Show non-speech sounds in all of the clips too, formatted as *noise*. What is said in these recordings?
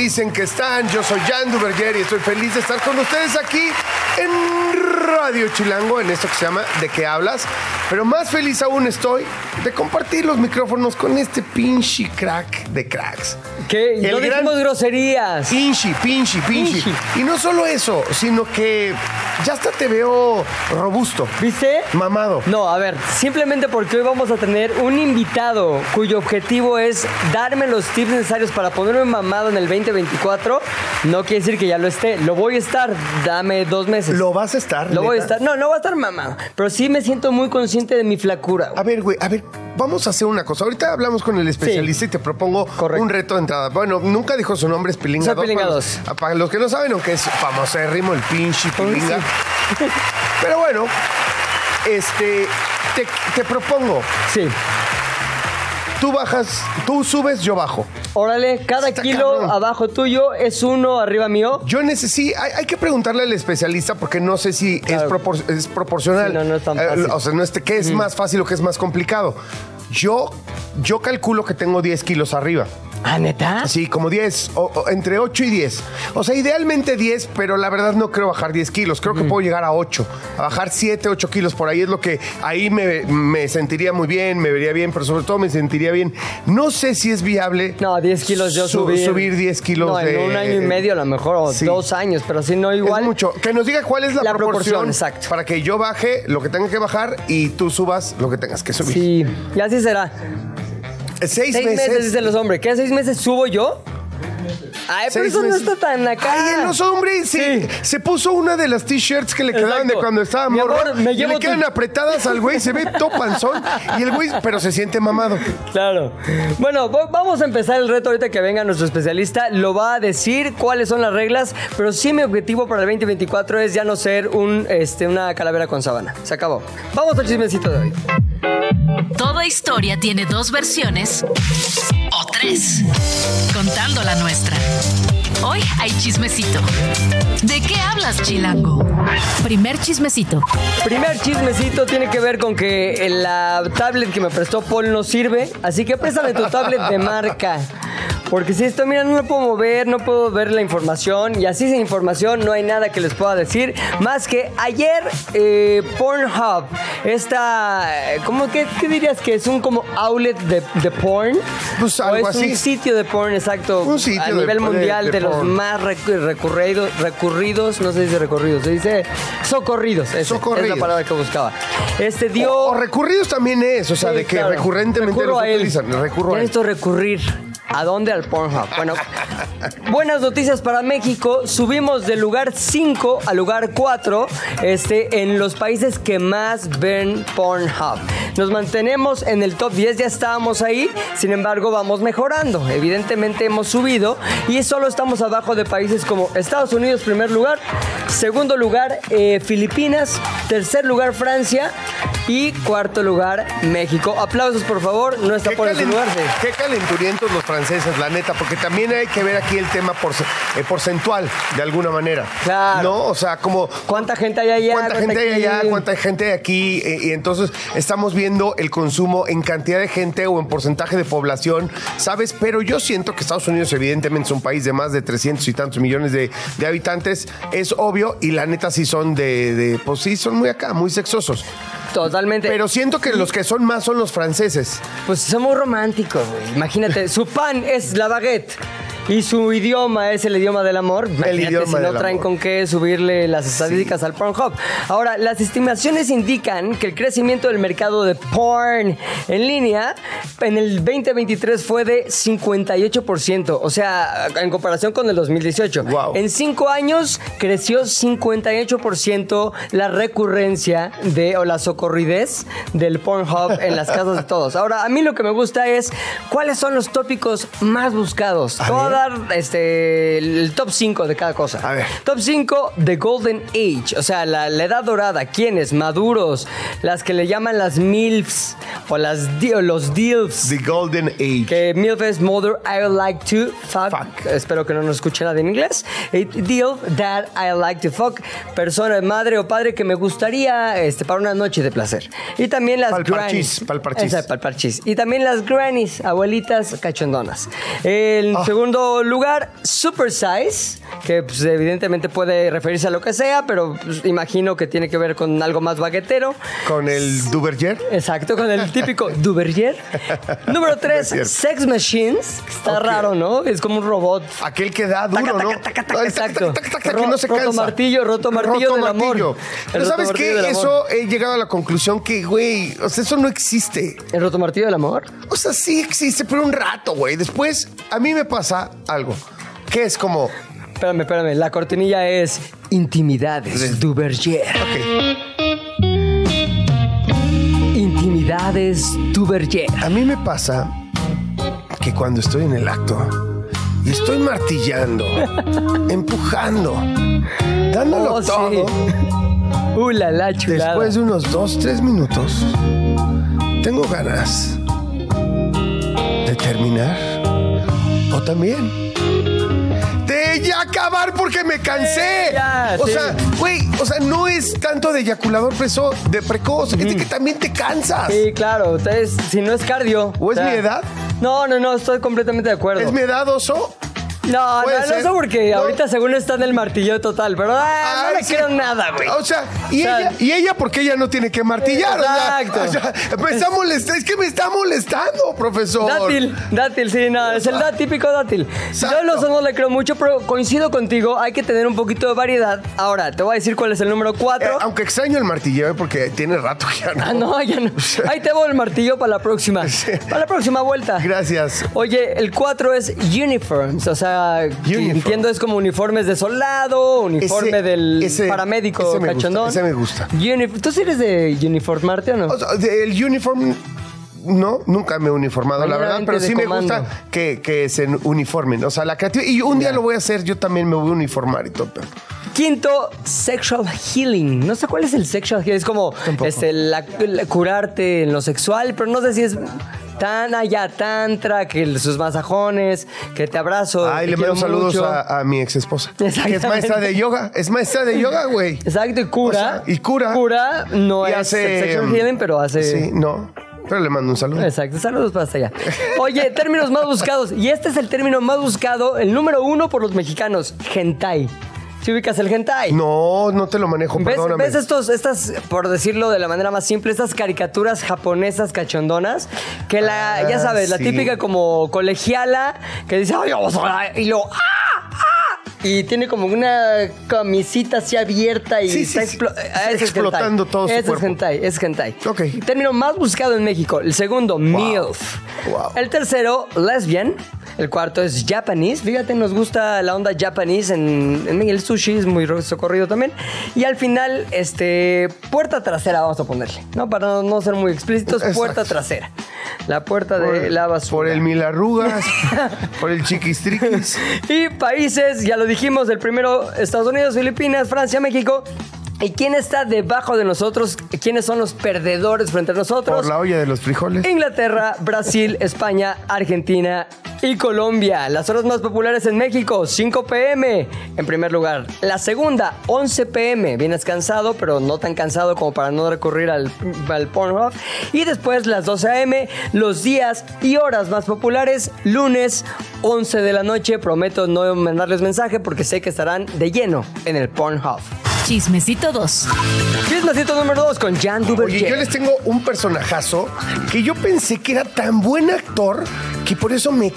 Dicen que están? Yo soy Jan Duverger y estoy feliz de estar con ustedes aquí en Radio Chilango, en esto que se llama ¿De qué hablas? Pero más feliz aún estoy de compartir los micrófonos con este pinche crack de cracks. ¿Qué? El no gran- groserías. Pinchi, pinchi. Pinchi. Y no solo eso, sino que ya hasta te veo robusto, ¿Viste? mamado. No, a ver, simplemente porque hoy vamos a tener un invitado cuyo objetivo es darme los tips necesarios para ponerme mamado en el 2024, no quiere decir que ya lo esté. Lo voy a estar, dame dos meses. ¿Lo vas a estar? Lo voy a estar. No, no va a estar mamado, pero sí me siento muy consciente de mi flacura. A ver, güey, a ver, vamos a hacer una cosa. Ahorita hablamos con el especialista y te propongo Correcto. un reto de entrada. Bueno, nunca dijo su nombre, es Pilinga Soy 2. Pilinga para, 2. los- para los que no saben, aunque es famosérrimo el pinche Pilinga. sí. Pero bueno, este, te, te propongo, Sí. Tú bajas, tú subes, yo bajo. Órale, cada Está kilo cabrón. abajo tuyo es uno arriba mío. Yo necesito, hay, hay que preguntarle al especialista porque no sé si es, Claro. propor- es proporcional. Sí, no, no es tan Eh, fácil. o sea, no es, ¿qué es más fácil o qué es más complicado? Yo, yo calculo que tengo 10 kilos arriba. Ah, neta. Sí, como 10, o, o entre 8 y 10. O sea, idealmente 10, pero la verdad no creo bajar 10 kilos. Creo que puedo llegar a 8. A bajar 7, 8 kilos por ahí es lo que ahí me, me sentiría muy bien, me vería bien, pero sobre todo me sentiría bien. No sé si es viable. No, 10 kilos yo su- subir. subir 10 kilos No, de- en un año y medio a lo mejor, o Sí. dos años, pero si no igual. Es mucho. Que nos diga cuál es la, La proporción, proporción, exacto. para que yo baje lo que tenga que bajar y tú subas lo que tengas que subir. Sí, y así será. Seis, Seis meses, dicen los hombres. ¿Qué? ¿Seis meses subo yo? Ay, pero Seis eso meses. no está tan acá. Ay, en los hombres, sí. Sí. Se puso una de las t-shirts que le quedaban de cuando estaba Mi morro. amor, me y llevo le quedan *laughs* apretadas al güey, se ve todo panzón. Y el güey, pero se siente mamado. Claro. Bueno, vamos a empezar el reto ahorita que venga nuestro especialista. Lo va a decir cuáles son las reglas, pero sí mi objetivo para el 2024 es ya no ser un, este, una calavera con sábana. Se acabó. Vamos al chismecito de hoy. Toda historia tiene dos versiones o tres, contando la nuestra. Hoy hay chismecito. ¿De qué hablas, Chilango? Primer chismecito. Primer chismecito tiene que ver con que la tablet que me prestó Paul no sirve, así que préstame tu tablet de marca. Porque si esto, mira, no lo puedo mover, no puedo ver la información y así sin información no hay nada que les pueda decir. Más que ayer eh, Pornhub, esta, ¿cómo que qué dirías que es un como outlet de, de porn? Pues ¿O algo es así. un sitio de porn, exacto. Un sitio a de- nivel de- mundial de, de los más recu- recurridos, recurridos, no se dice recurridos, se dice socorridos. ese, Es Socorridos. la palabra que buscaba. Este dio. O, o recurridos también es, o sea, Sí, de que claro. recurrentemente Recurro los a él. utilizan. Recurro a él. necesito recurrir. ¿A dónde? Al Pornhub. Bueno, buenas noticias para México. Subimos del lugar 5 al lugar 4 este, en los países que más ven Pornhub. Nos mantenemos en el top 10, ya estábamos ahí. Sin embargo, vamos mejorando. Evidentemente hemos subido y solo estamos abajo de países como Estados Unidos, primer lugar. Segundo lugar, eh, Filipinas. Tercer lugar, Francia. Y cuarto lugar, México. Aplausos, por favor. No está ¿Qué, por calen- lugar. qué calenturientos los franceses, la neta, porque también hay que ver aquí el tema porce- eh, porcentual, de alguna manera. Claro. ¿No? O sea, como ¿Cuánta gente hay allá? ¿Cuánta gente hay allá? ¿Cuánta gente hay aquí? Eh, y entonces estamos viendo el consumo en cantidad de gente o en porcentaje de población, ¿sabes? Pero yo siento que Estados Unidos evidentemente es un país de más de 300 y tantos millones de, de habitantes, es obvio, y la neta sí son de, de- pues sí, son muy acá, muy sexosos. Totalmente. Pero siento que los que son más son los franceses. Pues somos románticos, güey. Imagínate, su pan es la baguette. Y su idioma es el idioma del amor. Imagínate idioma si no del traen amor. con qué subirle las estadísticas al Pornhub. Ahora, las estimaciones indican que el crecimiento del mercado de porn en línea en el 2023 fue de 58%. O sea, en comparación con el 2018. Wow. En cinco años creció 58% la recurrencia de o la socorridez del Pornhub en las casas de todos. Ahora, a mí lo que me gusta es cuáles son los tópicos más buscados. A A dar este, el top 5 de cada cosa. A ver. Top 5, The Golden Age. O sea, la, la edad dorada. ¿Quiénes? Maduros. Las que le llaman las MILFs. O las, di- o los DILFs. The Golden Age. Que MILF es Mother I like to fuck. Fuck. Espero que no nos escuche nadie en inglés. Y DILF, Dad I like to fuck. Persona, madre o padre que me gustaría este, para una noche de placer. Y también las Pal grannies. parchís, pal parchís. Esa, pal parchís. Y también las grannies, abuelitas cachondonas. En Ah. Lugar, Super Size, que pues, evidentemente puede referirse a lo que sea, pero pues, imagino que tiene que ver con algo más baguetero. Con el Duverger. Exacto, con el típico Duverger. *laughs* Número 3, cierto. Sex Machines. Está raro, ¿no? Es como un robot. Aquel que da duro, Taca, ¿no? taca, taca, exacto. que no se roto cansa. martillo, roto martillo del amor. martillo. El Pero roto ¿sabes qué? del amor. Eso he llegado a la conclusión que, güey, o sea, eso no existe. ¿El roto martillo del amor? O sea, sí existe, pero un rato, güey. Después, a mí me pasa algo. Que es como, Espérame, espérame. La cortinilla es Intimidades Duverger. ok, Intimidades Duverger. a mí me pasa que cuando estoy en el acto y estoy martillando, *laughs* empujando, dándolo Oh, sí. todo, *laughs* Uh, la la chulada. después de unos dos, tres minutos, tengo ganas de terminar o también acabar porque me cansé. Eh, ya, o sí. sea, güey, o sea, no es tanto de eyaculador preso, de precoz, es de que también te cansas. Sí, claro. Entonces, si no es cardio. ¿O es mi edad? No, no, no, estoy completamente de acuerdo. ¿Es mi edad, oso? No, no, no sé porque No. ahorita según está en el martillo total, pero ah, no Ay, le sí. quiero nada, güey. O sea, y, O sea, ella, y ella porque ella no tiene que martillar. Exacto. o sea, me está molestando. Es que me está molestando, profesor. Dátil, dátil, sí, no, es el da- típico dátil. Exacto. Yo los no le creo mucho, pero coincido contigo, hay que tener un poquito de variedad. Ahora, te voy a decir cuál es el número Eh, 4. aunque extraño el martilleo porque tiene rato ya no. ah, no, ya no. *laughs* Ahí te voy el martillo para la próxima. Para la próxima vuelta. Gracias. Oye, el 4 es uniforms, o sea, entiendo es como uniformes de soldado, uniforme Ese- del ese- paramédico ese me gusta, cachondón. ese me gusta. Unif- ¿Tú sí eres de uniformarte o no? O sea, el uniform. No, nunca me he uniformado, la verdad, pero sí me gusta que, que se uniformen. O sea, la creatividad. Y un día lo voy a hacer, yo también me voy a uniformar y todo. pero- Quinto, sexual healing. No sé cuál es el sexual healing. Es como este, la- la- curarte en lo sexual, pero no sé si es tan allá, tantra, que sus masajones, que te abrazo. Ay, te le mando saludos a, a mi ex esposa. Que es maestra de yoga. Es maestra de yoga, güey. Exacto, y cura. O sea, y cura. Cura no Y es hace, sexual healing, pero hace. Sí, no. Pero le mando un saludo. Exacto, saludos para hasta allá. Oye, términos más buscados. Y este es el término más buscado, el número uno por los mexicanos: hentai. ¿Si ubicas el hentai? No, no te lo manejo, ¿Ves, perdóname. ves estos, estas, por decirlo de la manera más simple, estas caricaturas japonesas cachondonas? Que la, ya Ah, sabes, la sí. típica como colegiala que dice, ay, vamos a-", y lo, ¡ah! ¡ah! Y tiene como una camisita así abierta y Sí, está sí, sí. explo- es explotando hentai. todo su Ese cuerpo. es hentai, es hentai. Ok. Término más buscado en México. El segundo, MILF. Wow. El tercero, lesbian. El cuarto es Japanese. Fíjate, nos gusta la onda Japanese en, en el sushi, es muy socorrido también. Y al final, este, puerta trasera vamos a ponerle, ¿no? Para no, no ser muy explícitos, Exacto. puerta trasera. La puerta de la basura. Por el mil arrugas, *laughs* por el chiquistriquis. Y países, ya lo dijimos, el primero Estados Unidos, Filipinas, Francia, México. ¿Y quién está debajo de nosotros? ¿Quiénes son los perdedores frente a nosotros? Por la olla de los frijoles. Inglaterra, Brasil, España, Argentina y Colombia. Las horas más populares en México, 5 pm en primer lugar. La segunda, 11 pm. Vienes cansado, pero no tan cansado como para no recurrir al, al Pornhub. Y después las 12 am, los días y horas más populares, lunes, 11 de la noche. Prometo no mandarles mensaje porque sé que estarán de lleno en el Pornhub. Chismecito 2. Chismecito número 2 con Jan Duverger. Oye, yo les tengo un personajazo que yo pensé que era tan buen actor que por eso me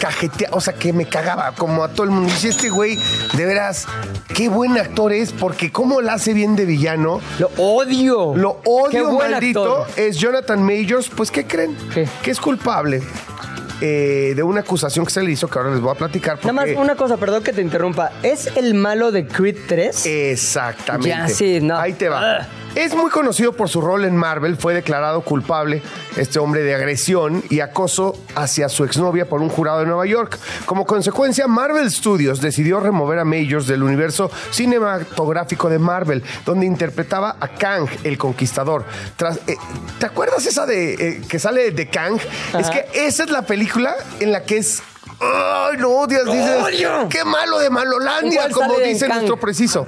cajetea, o sea, que me cagaba como a todo el mundo. Dice, este güey, de veras, qué buen actor es, porque cómo la hace bien de villano. Lo odio. Lo Qué odio, buen maldito. actor. Es Jonathan Majors. Pues, ¿qué creen? ¿Qué? Que es culpable eh, de una acusación que se le hizo, que ahora les voy a platicar. Nada más una cosa, perdón que te interrumpa. ¿Es el malo de Creed 3? Exactamente. Ya, sí, no. Ahí te va. Es muy conocido por su rol en Marvel. Fue declarado culpable este hombre de agresión y acoso hacia su exnovia por un jurado de Nueva York. Como consecuencia, Marvel Studios decidió remover a Majors del universo cinematográfico de Marvel, donde interpretaba a Kang, el conquistador. Tras- eh, ¿Te acuerdas esa de eh, que sale de Kang? Es que esa es la película en la que es. ¡Ay, no odias! Dices, ¡Odio! ¡Qué malo de Malolandia! ¿En cuál Como dice nuestro preciso.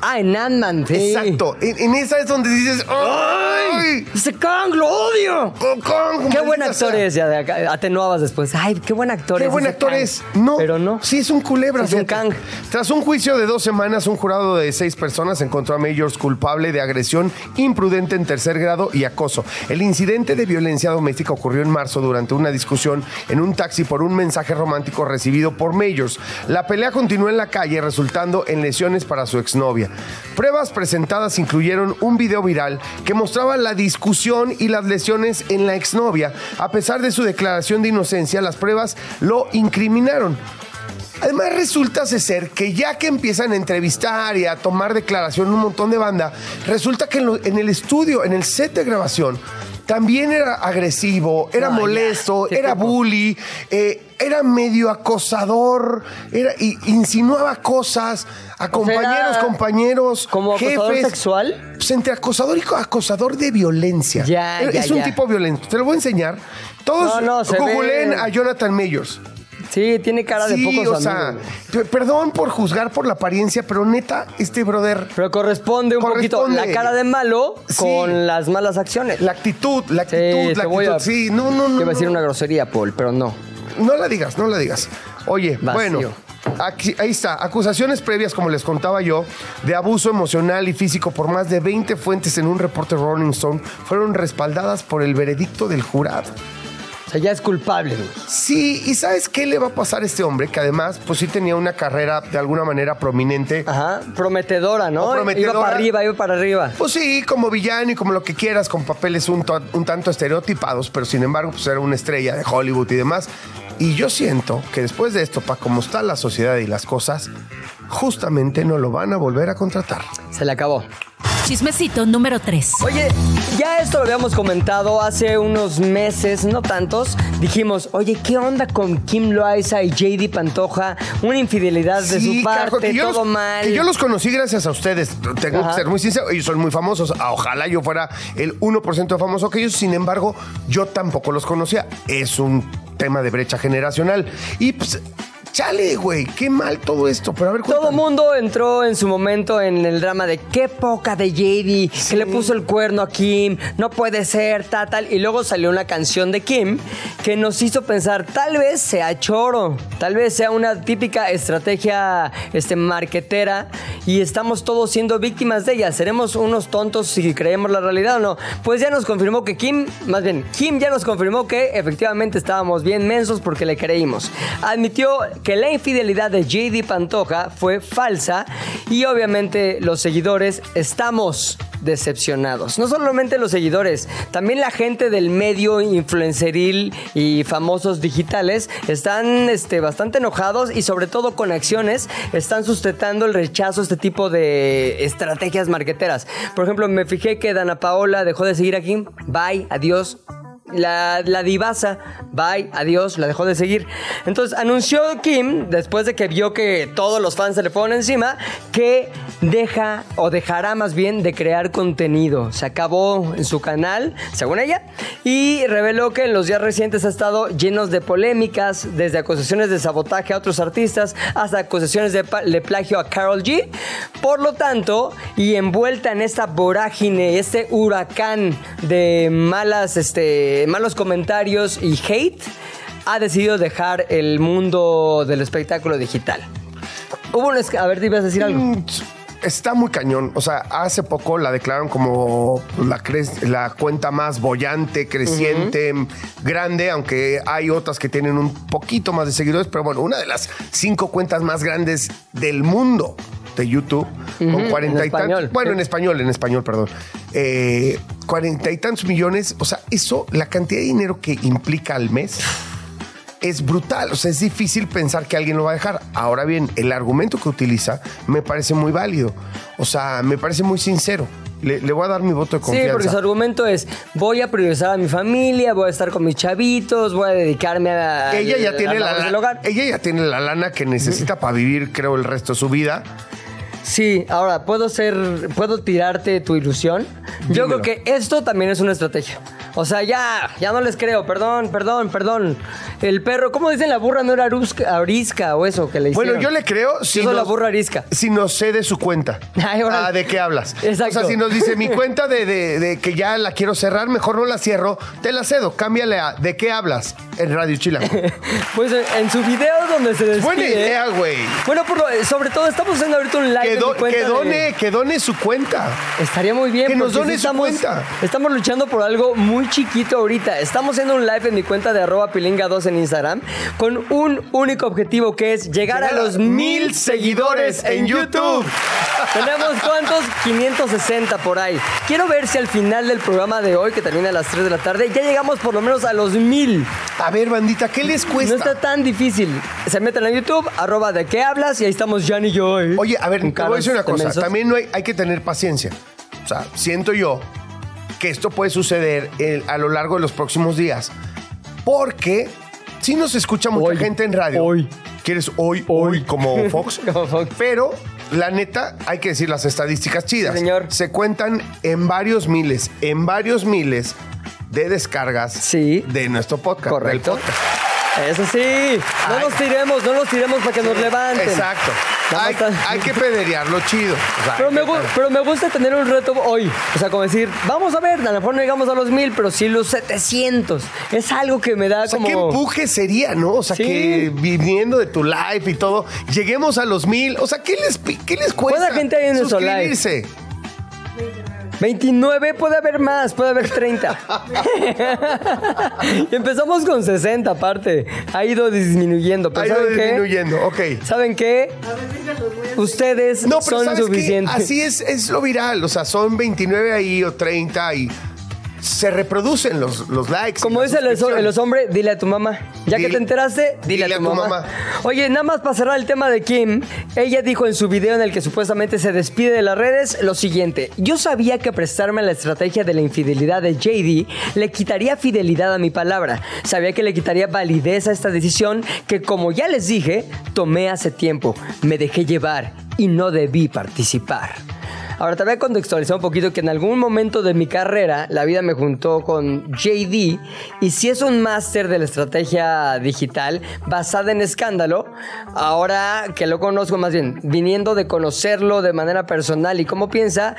Ah, en Ant-Man, sí. Exacto. En, en esa es donde dices, ¡ay! Ese Kang, lo odio. ¡Oh, Kong, Qué buen actor sea! es, ya de acá, atenuabas después. Ay, qué buen actor Qué es. buen ese actor Kang. es. No. Pero no. Sí, es un culebra. Es un. Kang. Tras un juicio de dos semanas, un jurado de seis personas encontró a Majors culpable de agresión imprudente en tercer grado y acoso. El incidente de violencia doméstica ocurrió en marzo durante una discusión en un taxi por un mensaje romántico recibido por Majors. La pelea continuó en la calle, resultando en lesiones para su exnovia. Pruebas presentadas incluyeron un video viral que mostraba la discusión y las lesiones en la exnovia. A pesar de su declaración de inocencia, las pruebas lo incriminaron. Además resulta ser que ya que empiezan a entrevistar y a tomar declaración un montón de banda, resulta que en, lo- en el estudio, en el set de grabación, también era agresivo, era No, molesto, era tipo. bully, eh, era medio acosador, era, y, insinuaba cosas a compañeros, compañeros, ¿Como acosador jefes. sexual? Pues entre acosador y co- acosador de violencia. Ya, es ya, es un ya. tipo violento. Te lo voy a enseñar. Todos No, no, se googleen ve. a Jonathan Mayors. Sí, tiene cara de Sí, pocos o sea, amigos. perdón por juzgar por la apariencia, pero neta, este brother, Pero corresponde un Corresponde. poquito la cara de malo Sí. con las malas acciones. la actitud, la Sí, actitud, la te voy actitud. a- Sí, no, no, no. Iba a decir una grosería, Paul, pero no. No la digas, no la digas. Oye, Vacío. bueno, aquí, ahí está. Acusaciones previas, como les contaba yo, de abuso emocional y físico por más de 20 fuentes en un reporte Rolling Stone fueron respaldadas por el veredicto del jurado. Sea, ya es culpable. güey. Sí, ¿y sabes qué le va a pasar a este hombre? Que además, pues sí tenía una carrera de alguna manera prominente. Ajá, prometedora, ¿no? Prometedora. Iba para arriba, iba para arriba. Pues sí, como villano y como lo que quieras, con papeles un tanto estereotipados, pero sin embargo, pues era una estrella de Hollywood y demás. Y yo siento que después de esto, para cómo está la sociedad y las cosas, justamente no lo van a volver a contratar. Se le acabó. Chismecito número 3. Oye, ya esto lo habíamos comentado hace unos meses, no tantos. Dijimos, oye, ¿qué onda con Kim Loaiza y JD Pantoja? Una infidelidad de Sí, su parte, carajo, que yo todo los, mal. Que yo los conocí gracias a ustedes. Tengo Ajá. que ser muy sincero. Ellos son muy famosos. Ah, Ojalá yo fuera el 1% famoso que ellos. Sin embargo, yo tampoco los conocía. Es un tema de brecha generacional. Y pues, chale, güey. Qué mal todo esto. Pero a ver, Todo mundo entró en su momento en el drama de qué poca de JD, que le puso el cuerno a Kim, no puede ser, tal, tal. Y luego salió una canción de Kim que nos hizo pensar, tal vez sea choro, tal vez sea una típica estrategia este, marquetera y estamos todos siendo víctimas de ella. ¿Seremos unos tontos si creemos la realidad o no? Pues ya nos confirmó que Kim, más bien, Kim ya nos confirmó que efectivamente estábamos bien mensos porque le creímos. Admitió que la infidelidad de JD Pantoja fue falsa y obviamente los seguidores estamos decepcionados. No solamente los seguidores, también la gente del medio influenceril y famosos digitales están este, bastante enojados y sobre todo con acciones están sustentando el rechazo a este tipo de estrategias marqueteras. Por ejemplo, me fijé que Dana Paola dejó de seguir aquí. Bye, adiós. La, divasa, bye, adiós, la dejó de seguir. Entonces anunció Kim, después de que vio que todos los fans se le fueron encima, que deja o dejará más bien de crear contenido. Se acabó en su canal, según ella, y reveló que en los días recientes ha estado llenos de polémicas, desde acusaciones de sabotaje a otros artistas hasta acusaciones de, de plagio a Carol G. Por lo tanto, y envuelta en esta vorágine, este huracán de malas, este, malos comentarios y hate, ha decidido dejar el mundo del espectáculo digital. Hubo un... A ver, ¿te ibas a decir algo? Mm, Está muy cañón. O sea, hace poco la declararon como la cuenta más bollante, creciente, grande, aunque hay otras que tienen un poquito más de seguidores, pero bueno, una de las cinco cuentas más grandes del mundo de YouTube, con cuarenta en y tantos. Bueno, sí. en español, en español, perdón. Eh, Cuarenta y tantos millones. O sea, eso, la cantidad de dinero que implica al mes es brutal. O sea, es difícil pensar que alguien lo va a dejar. Ahora bien, el argumento que utiliza me parece muy válido. O sea, me parece muy sincero. Le, le voy a dar mi voto de Sí, confianza. porque su argumento es, voy a priorizar a mi familia, voy a estar con mis chavitos, voy a dedicarme a... ella ya a tiene la, del hogar. ella ya tiene la lana que necesita para vivir, creo, el resto de su vida. Sí, ahora, ¿puedo ser, puedo tirarte tu ilusión? Yo Dímelo. creo que esto también es una estrategia. O sea, ya, ya no les creo, perdón, perdón, perdón. El perro, ¿cómo dicen la burra no era arusca- arisca o eso que le hicieron? Bueno, yo le creo si la burra arisca. Si nos cede su cuenta. *laughs* Ay, órale. ah, ¿de qué hablas? Exacto. O sea, si nos dice mi *laughs* cuenta de, de- de que ya la quiero cerrar, mejor no la cierro, te la cedo. Cámbiale a ¿de qué hablas? En Radio Chila. *laughs* Pues eh, en su video donde se despide... Buena idea, güey. Bueno, por lo- sobre todo estamos haciendo ahorita un live Que, do- cuenta que de- done, que done su cuenta. Estaría muy bien. Que nos done su cuenta. Estamos luchando por algo muy chiquito ahorita. Estamos haciendo un live en mi cuenta de arroba pilinga2 en Instagram con un único objetivo que es llegar a Llegar a los mil seguidores en YouTube. Tenemos cuántos? 560 por ahí. Quiero ver si al final del programa de hoy, que termina a las 3 de la tarde, ya llegamos por lo menos a los mil. A ver, bandita, ¿qué les No cuesta? está tan difícil. Se meten a YouTube, arroba de qué hablas, y ahí estamos Jan y yo. ¿eh? Oye, a ver, te voy a decir una cosa. También no hay, hay que tener paciencia. O sea, siento yo que esto puede suceder a lo largo de los próximos días. Porque si nos escucha mucha Hoy, gente en radio. hoy. ¿Quieres hoy, hoy, como *laughs* Fox? Como Fox. Pero, la neta, hay que decir las estadísticas chidas. Sí, señor. Se cuentan en varios miles, en varios miles de descargas Sí. de nuestro podcast. Correcto. del podcast. Eso sí. No Ay. nos tiremos, no nos tiremos para que nos levanten. Exacto. Hay, que pederearlo chido. O sea, Pero me, pero me gusta tener un reto hoy. O sea, como decir, vamos a ver, a lo mejor no llegamos a los mil, pero sí los 700. Es algo que me da O sea, como... qué empuje sería, ¿no? O sea, Sí. que viniendo de tu live y todo, lleguemos a los mil. O sea, ¿qué les, qué les cuesta? ¿Cuánta gente hay en nuestro live? Suscribirse? 29, puede haber más, puede haber 30. *laughs* y empezamos con 60 aparte. Ha ido disminuyendo. Pero Ha ido ¿saben qué? disminuyendo, ok. ¿Saben qué? Ustedes No, pero son ¿sabes qué? suficientes. Así es, es lo viral. O sea, son 29 ahí o 30 y se reproducen los, los likes. Como dice el, oso- suscripciones. el hombre, dile a tu mamá. Ya que te enteraste, dile, a tu, mamá. Oye, nada más para cerrar el tema de Kim, ella dijo en su video en el que supuestamente se despide de las redes lo siguiente. Yo sabía que prestarme a la estrategia de la infidelidad de JD le quitaría fidelidad a mi palabra. Sabía que le quitaría validez a esta decisión que, como ya les dije, tomé hace tiempo. Me dejé llevar y no debí participar. Ahora te voy a contextualizar un poquito que en algún momento de mi carrera la vida me juntó con JD y si es un máster de la estrategia digital basada en escándalo, ahora que lo conozco más bien, viniendo de conocerlo de manera personal y cómo piensa,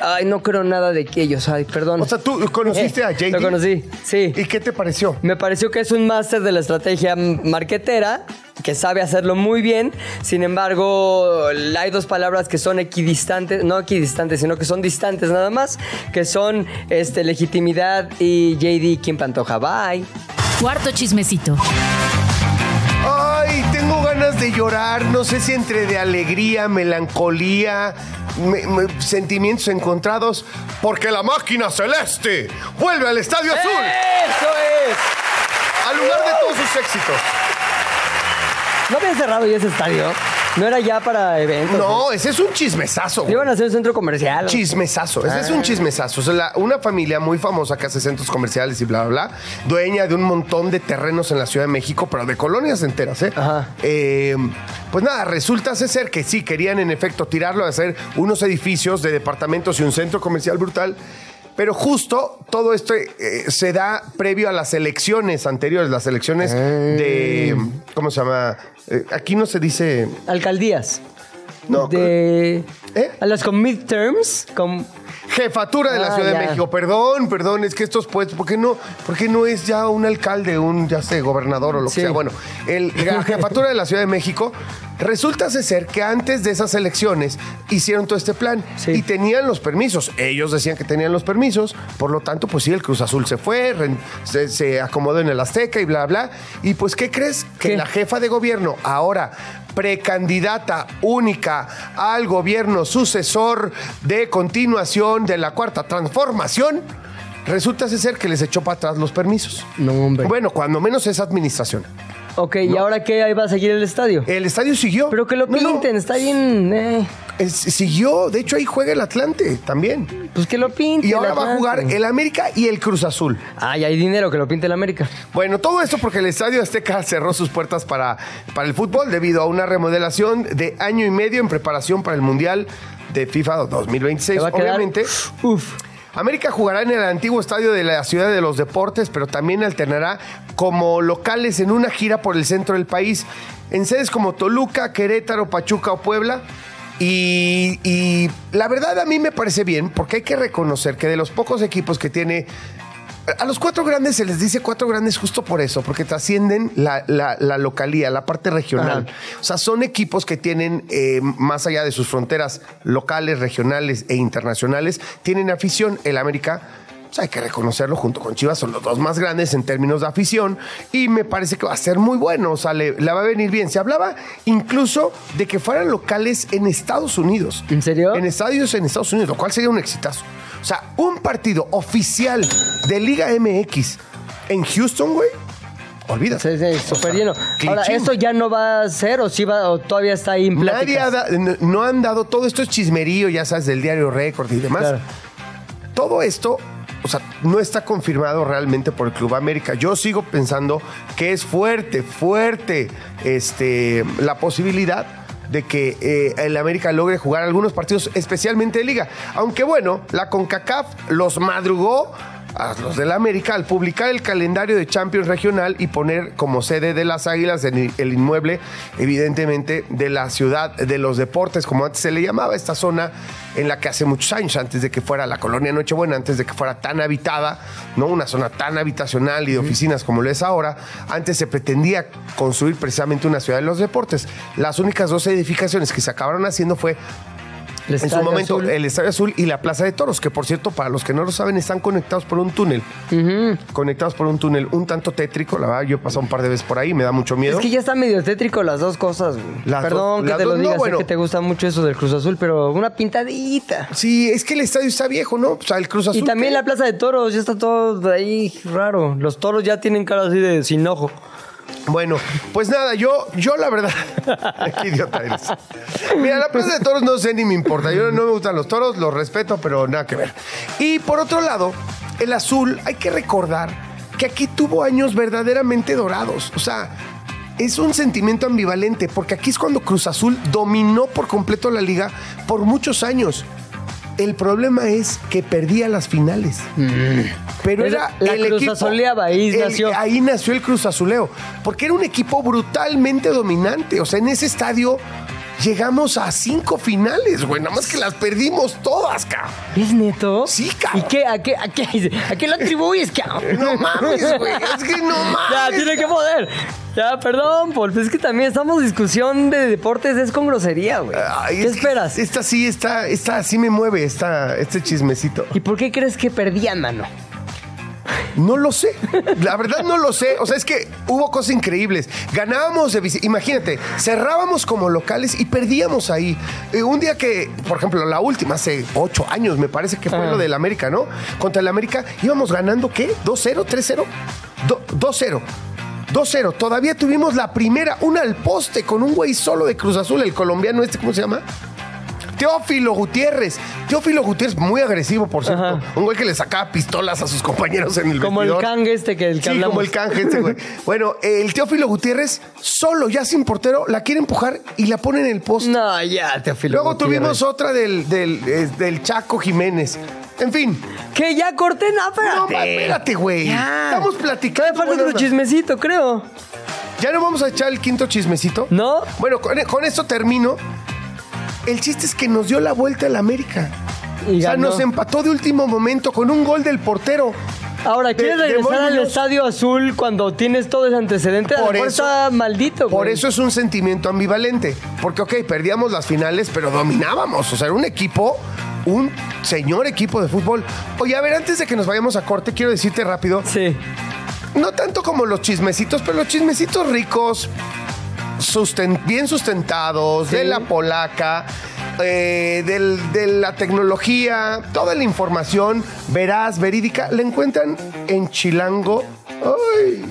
ay, no creo nada de que ellos, ay, perdón. O sea, ¿tú conociste a JD? Lo conocí, sí. ¿Y qué te pareció? Me pareció que es un máster de la estrategia marquetera, que sabe hacerlo muy bien. Sin embargo, hay dos palabras que son equidistantes, no equidistantes, sino que son distantes nada más, que son este, legitimidad y JD Kim Pantoja. Bye. Cuarto chismecito. Ay, tengo ganas de llorar, no sé si entre de alegría, melancolía, me- me- sentimientos encontrados, porque la máquina celeste vuelve al Estadio Azul, ¡Eso es! al lugar de todos sus éxitos. ¿No habían cerrado ya ese estadio? ¿No era ya para eventos? No, ese es un chismesazo. güey. Iban a hacer un centro comercial. Chismesazo, ese es un chismesazo. O sea, la- una familia muy famosa que hace centros comerciales y bla, bla, bla, dueña de un montón de terrenos en la Ciudad de México, pero de colonias enteras, ¿eh? Ajá. Eh, pues nada, resulta ser que sí, querían en efecto tirarlo a hacer unos edificios de departamentos y un centro comercial brutal. Pero justo todo esto eh, se da previo a las elecciones anteriores, las elecciones de. ¿Cómo se llama? Eh, aquí no se dice. Alcaldías. No, De... ¿Eh? A las con midterms. Con... Jefatura de la Ah, Ciudad de México. Perdón, perdón, es que estos puestos, ¿por qué no, por qué no es ya un alcalde, un, ya sé, gobernador o lo Sí. que sea? Bueno, el, la *laughs* jefatura de la Ciudad de México resulta ser que antes de esas elecciones hicieron todo este plan Sí. y tenían los permisos. Ellos decían que tenían los permisos, por lo tanto, pues sí, el Cruz Azul se fue, ren- se, se acomodó en el Azteca y bla, bla. Y pues, ¿qué crees? Que ¿Qué? la jefa de gobierno, ahora precandidata única al gobierno sucesor de continuación de la cuarta transformación, resulta ser que les echó para atrás los permisos. No, hombre. Bueno, cuando menos esa administración. Ok, ¿y ¿no? ahora qué? Ahí va a seguir el estadio. El estadio siguió. Pero que lo No, no, pinten, está bien. eh. es- siguió. De hecho, ahí juega el Atlante también. Pues que lo pinten. Y ahora va a jugar el América y el Cruz Azul. Ah, ya hay dinero que lo pinte el América. Bueno, todo esto porque el Estadio Azteca cerró sus puertas para, para el fútbol debido a una remodelación de año y medio en preparación para el Mundial de FIFA 2026. Se va a quedar. Obviamente, Uf. América jugará en el antiguo estadio de la Ciudad de los Deportes, pero también alternará como locales en una gira por el centro del país, en sedes como Toluca, Querétaro, Pachuca o Puebla. Y, la verdad a mí me parece bien, porque hay que reconocer que de los pocos equipos que tiene... A los cuatro grandes se les dice cuatro grandes justo por eso, porque trascienden la, la- la localía, la parte regional. O sea, son equipos que tienen, eh, más allá de sus fronteras locales, regionales e internacionales, tienen afición. El América, pues hay que reconocerlo, junto con Chivas son los dos más grandes en términos de afición y me parece que va a ser muy bueno, o sea, le, le va a venir bien. Se hablaba incluso de que fueran locales en Estados Unidos. ¿En serio? En estadios en Estados Unidos, lo cual sería un exitazo. O sea, un partido oficial de Liga MX en Houston, güey. Olvídate. Sí, sí, súper lleno. Ahora. ¿esto ya no va a ser o sí va o todavía está ahí en Nadie ha da- no- no han dado todo esto es chismerío, ya sabes, del diario Récord y demás. Claro. Todo esto, o sea, no está confirmado realmente por el Club América. Yo sigo pensando que es fuerte, fuerte este, la posibilidad de que eh, el América logre jugar algunos partidos, especialmente de liga. Aunque bueno, la CONCACAF los madrugó a los del América al publicar el calendario de Champions Regional y poner como sede de las Águilas en el inmueble, evidentemente, de la ciudad de los deportes, como antes se le llamaba, esta zona en la que hace muchos años, antes de que fuera la colonia Nochebuena, antes de que fuera tan habitada, ¿no? Una zona tan habitacional y de oficinas como lo es ahora, antes se pretendía construir precisamente una ciudad de los deportes. Las únicas dos edificaciones que se acabaron haciendo fue El en su momento Azul. el Estadio Azul y la Plaza de Toros, que por cierto, para los que no lo saben, están conectados por un túnel. Conectados por un túnel un tanto tétrico, la verdad, yo he pasado un par de veces por ahí, me da mucho miedo. Es que ya está medio tétrico las dos cosas, güey. Las Perdón que te lo dos- no, digas, sé bueno. que te gusta mucho eso del Cruz Azul, pero una pintadita. Sí, es que el estadio está viejo, ¿no? O sea, el Cruz Azul. Y también ¿qué? la plaza de toros, ya está todo ahí raro. Los toros ya tienen cara así de sin ojo. Bueno, pues nada, yo, yo la verdad. *laughs* Qué idiota eres. Mira, la plaza de toros no sé ni me importa. Yo no me gustan los toros, los respeto, pero nada que ver. Y por otro lado, el azul, hay que recordar que aquí tuvo años verdaderamente dorados. O sea. Es un sentimiento ambivalente, porque aquí es cuando Cruz Azul dominó por completo la liga por muchos años. El problema es que perdía las finales. Pero Esa- era la el Cruz equipo. Azuleaba, ahí el- nació. ahí nació el Cruz Azuleo. Porque era un equipo brutalmente dominante. O sea, en ese estadio llegamos a cinco finales, güey. Nada más que las perdimos todas, cabrón. ¿Es neto? Sí, cabrón. ¿Y qué? ¿A qué, a qué, a qué lo atribuyes, cabrón? No mames, güey. Es que no *laughs* mames. Ya, tiene que poder. Ya, perdón, Paul. Es que también estamos en discusión de deportes, es con grosería, güey. Ay, ¿Qué es esperas? Esta sí, esta, esta sí me mueve, esta, este chismecito. ¿Y por qué crees que perdían, mano? No lo sé. La verdad no lo sé. O sea, es que hubo cosas increíbles. Ganábamos de visi- Imagínate, cerrábamos como locales y perdíamos ahí. Eh, un día que, por ejemplo, la última, hace ocho años, me parece que fue Ah. lo del América, ¿no? Contra el América íbamos ganando, ¿qué? ¿2-0? ¿3-0? Do- 2-0. 2-0. Todavía tuvimos la primera, una al poste con un güey solo de Cruz Azul, el colombiano este, ¿cómo se llama? Teófilo Gutiérrez. Teófilo Gutiérrez, muy agresivo, por cierto. Ajá. Un güey que le sacaba pistolas a sus compañeros en el Como el cangue este que, el que Sí, hablamos. como el canje ese, güey. *laughs* Bueno, el Teófilo Gutiérrez, solo, ya sin portero, la quiere empujar y la pone en el poste. No, ya, Teófilo. Luego Gutiérrez. tuvimos otra del, del, eh, del Chaco Jiménez. En fin. Que ya corté, no, espérate. No, espérate, güey. Estamos platicando. Todavía falta otro chismecito, creo. ¿Ya no vamos a echar el quinto chismecito? ¿No? Bueno, con, con esto termino. El chiste es que nos dio la vuelta al América. Y o sea, ganó. nos empató de último momento con un gol del portero. Ahora, ¿quieres de regresar al. Estadio Azul cuando tienes todo ese antecedente? A Por eso- está maldito, Por güey. eso es un sentimiento ambivalente. Porque, ok, perdíamos las finales, pero dominábamos. O sea, era un equipo, un señor equipo de fútbol. Oye, a ver, antes de que nos vayamos a corte, quiero decirte rápido, Sí. no tanto como los chismecitos, pero los chismecitos ricos, susten- bien sustentados, de la polaca, eh, del- de la tecnología, toda la información veraz, verídica, la encuentran en Chilango. Ay.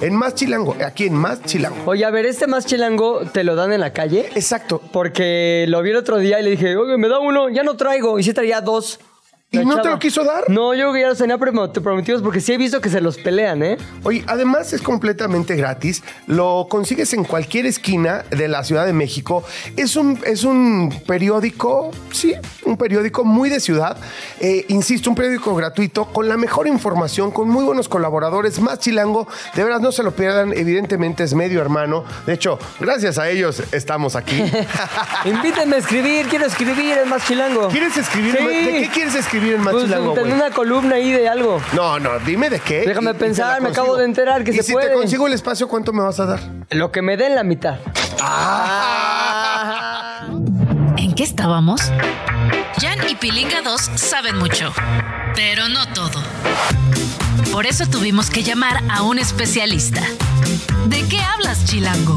en Más Chilango, aquí en Más Chilango. Oye, a ver, este más chilango te lo dan en la calle. Exacto. Porque lo vi el otro día y le dije, oye, me da uno, ya no traigo. Y sí traía dos. ¿Y no te lo quiso dar? No, yo creo que ya los tenía prometidos porque sí he visto que se los pelean, ¿eh? Oye, además es completamente gratis. Lo consigues en cualquier esquina de la Ciudad de México. Es un, es un periódico, sí, un periódico muy de ciudad. Eh, insisto, un periódico gratuito con la mejor información, con muy buenos colaboradores, más chilango. De veras, no se lo pierdan. Evidentemente es medio hermano. De hecho, gracias a ellos estamos aquí. *laughs* Invítenme a escribir, quiero escribir en más chilango. ¿Quieres escribir? Sí. ¿De qué quieres escribir en más Pues, una columna ahí de algo. No, no, dime de qué. Déjame y- pensar, me acabo de enterar que y se si puede. te consigo el espacio, ¿cuánto me vas a dar? Lo que me den la mitad. ¿En qué estábamos? Jan y Pilinga 2 saben mucho, pero no todo. Por eso tuvimos que llamar a un especialista. ¿De qué hablas, Chilango?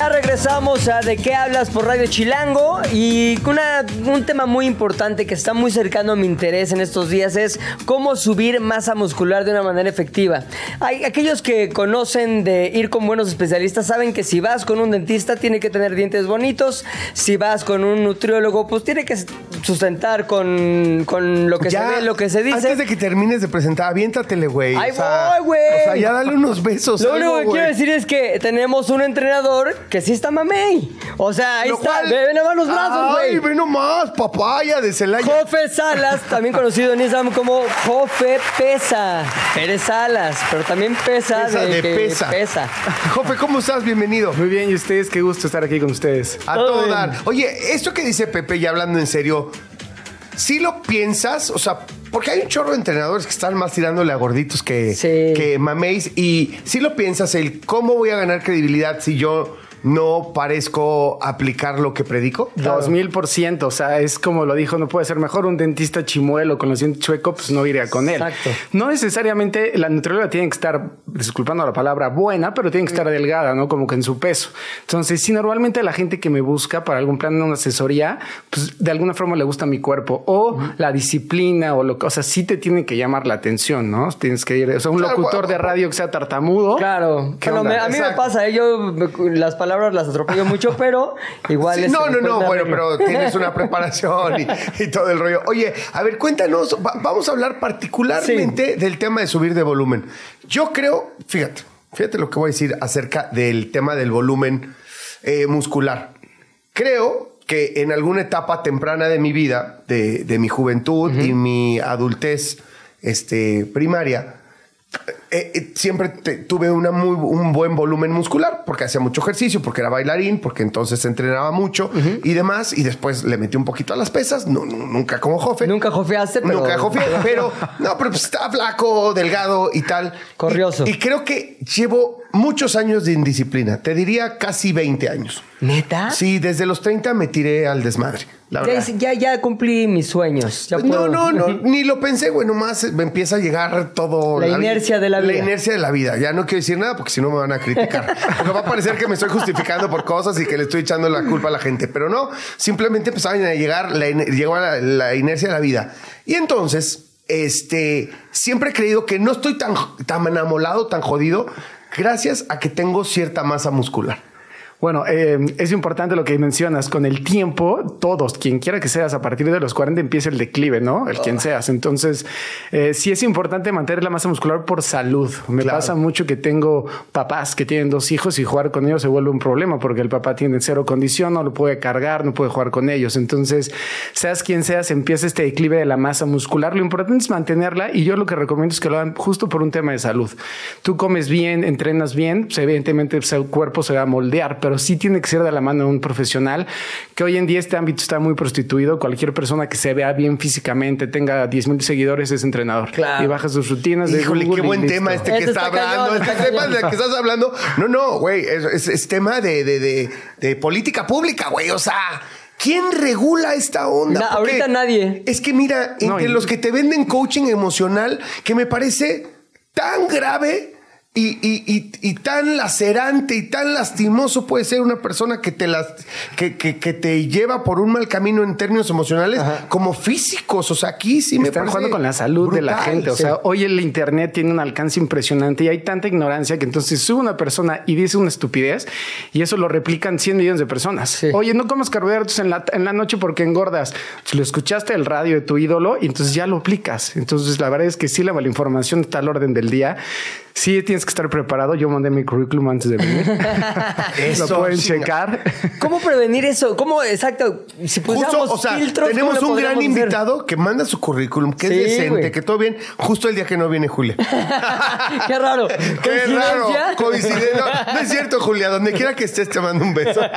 Ya regresamos a De qué hablas por Radio Chilango y una- un tema muy importante que está muy cercano a mi interés en estos días es cómo subir masa muscular de una manera efectiva. Hay aquellos que conocen de ir con buenos especialistas saben que si vas con un dentista tiene que tener dientes bonitos, si vas con un nutriólogo pues tiene que sustentar con, con lo que se ve, lo que se dice. Antes de que termines de presentar, aviéntatele, güey. Voy, güey. O sea, ya dale unos besos. Lo algo, único que quiero decir es que tenemos un entrenador que sí está mamey. O sea, ahí Lo está. cual- Ve, ve nomás los brazos, Ay, güey. ve nomás, papaya de Celaya. Jofe Salas, también conocido en Instagram como Jofe Pesa. Eres Salas, pero también pesa, Pesa de, de que pesa. pesa. *laughs* Jofe, ¿cómo estás? Bienvenido. Muy bien, ¿y ustedes? Qué gusto estar aquí con ustedes. A Todo todo bien. dar. Oye, esto que dice Pepe, ya hablando en serio, si lo piensas, o sea, porque hay un chorro de entrenadores que están más tirándole a gorditos que, Sí. que maméis, y si lo piensas, el cómo voy a ganar credibilidad si yo no parezco aplicar lo que predico. Dos mil por ciento, o sea, es como lo dijo, no puede ser mejor un dentista chimuelo con los dientes chuecos, pues no iría con él. Exacto. No necesariamente la nutrióloga tiene que estar, disculpando la palabra, buena, pero tiene que estar delgada, ¿no? Como que en su peso. Entonces, si normalmente la gente que me busca para algún plan de una asesoría, pues de alguna forma le gusta mi cuerpo o la disciplina o lo que, o sea, sí te tiene que llamar la atención, ¿no? Tienes que ir, o sea, un Claro, locutor de radio que sea tartamudo. Claro. ¿Qué Bueno, onda? me- a mí me Exacto. pasa, ¿eh? yo me- las palabras las atropello mucho, *laughs* pero igual Sí, es- no, no, no, bueno, pero *laughs* tienes una preparación y, y todo el rollo. Oye, a ver, cuéntanos, va- vamos a hablar particularmente del tema de subir de volumen. Yo creo, fíjate, fíjate lo que voy a decir acerca del tema del volumen eh, muscular. Creo que en alguna etapa temprana de mi vida, de, de mi juventud y mi adultez este, primaria, eh, eh, siempre te- tuve una muy, un buen volumen muscular porque hacía mucho ejercicio, porque era bailarín, porque entonces entrenaba mucho y demás. Y después le metí un poquito a las pesas, no, no, nunca como jofe. Nunca jofeaste, pero... Nunca jofe, pero *laughs* no, pero pues está flaco, delgado y tal. Corrioso. Y, y creo que llevo muchos años de indisciplina. Te diría casi 20 años. ¿Neta? Sí, desde los 30 me tiré al desmadre. La Ya, verdad. ya, ya cumplí mis sueños. ya No, puedo. no, no, *laughs* ni lo pensé, güey, nomás me empieza a llegar todo. La inercia de la vida. La inercia de la vida. Ya no quiero decir nada porque si no me van a criticar. *laughs* Porque va a parecer que me estoy justificando por cosas y que le estoy echando la culpa a la gente. Pero no, simplemente empezaban a llegar, la, llegó la, la inercia de la vida. Y entonces, este, siempre he creído que no estoy tan, tan enamolado, tan jodido, gracias a que tengo cierta masa muscular. Bueno, eh, es importante lo que mencionas. Con el tiempo, todos, quien quiera que seas, a partir de los 40 empieza el declive, ¿no? El quien seas. Entonces, eh, sí es importante mantener la masa muscular por salud. Me Claro. pasa mucho que tengo papás que tienen dos hijos y jugar con ellos se vuelve un problema porque el papá tiene cero condición, no lo puede cargar, no puede jugar con ellos. Entonces, seas quien seas, empieza este declive de la masa muscular. Lo importante es mantenerla y yo lo que recomiendo es que lo hagan justo por un tema de salud. Tú comes bien, entrenas bien, pues, evidentemente pues, el cuerpo se va a moldear, pero sí tiene que ser de la mano de un profesional, que hoy en día este ámbito está muy prostituido. Cualquier persona que se vea bien físicamente, tenga 10 mil seguidores, es entrenador. Claro. Y baja sus rutinas de Híjole, Google qué buen tema este que Este está, está cañón, hablando. está Este tema del que estás hablando. No, no, güey. Es, es- es tema de, de- de- de política pública, güey. O sea, ¿quién regula esta onda? Na- Porque ahorita nadie. Es que mira, entre No, y- los que te venden coaching emocional, que me parece tan grave Y, y- y- y tan lacerante y tan lastimoso puede ser una persona que te, las, que, que- que te lleva por un mal camino en términos emocionales como físicos. O sea, aquí sí me Están jugando con la salud de la gente. O Sí. sea, hoy el Internet tiene un alcance impresionante y hay tanta ignorancia que entonces sube una persona y dice una estupidez y eso lo replican 100 millones de personas. Sí. Oye, no comas carbohidratos en la, en la noche porque engordas. Si lo escuchaste el radio de tu ídolo y entonces ya lo aplicas. Entonces, la verdad es que sí, la malinformación está al orden del día. Sí, tienes que estar preparado. Yo mandé mi currículum antes de venir. *laughs* Eso, lo pueden checar. ¿Cómo prevenir eso? ¿Cómo, exacto? Si Justo, pusiéramos o sea, filtros, ¿cómo tenemos un gran hacer? invitado que manda su currículum, que Sí, es decente, que todo bien, justo el día que no viene Julia. *laughs* Qué raro. Qué raro, ¿Coincidencia? no es cierto, Julia, donde quiera que estés te mando un beso. *laughs*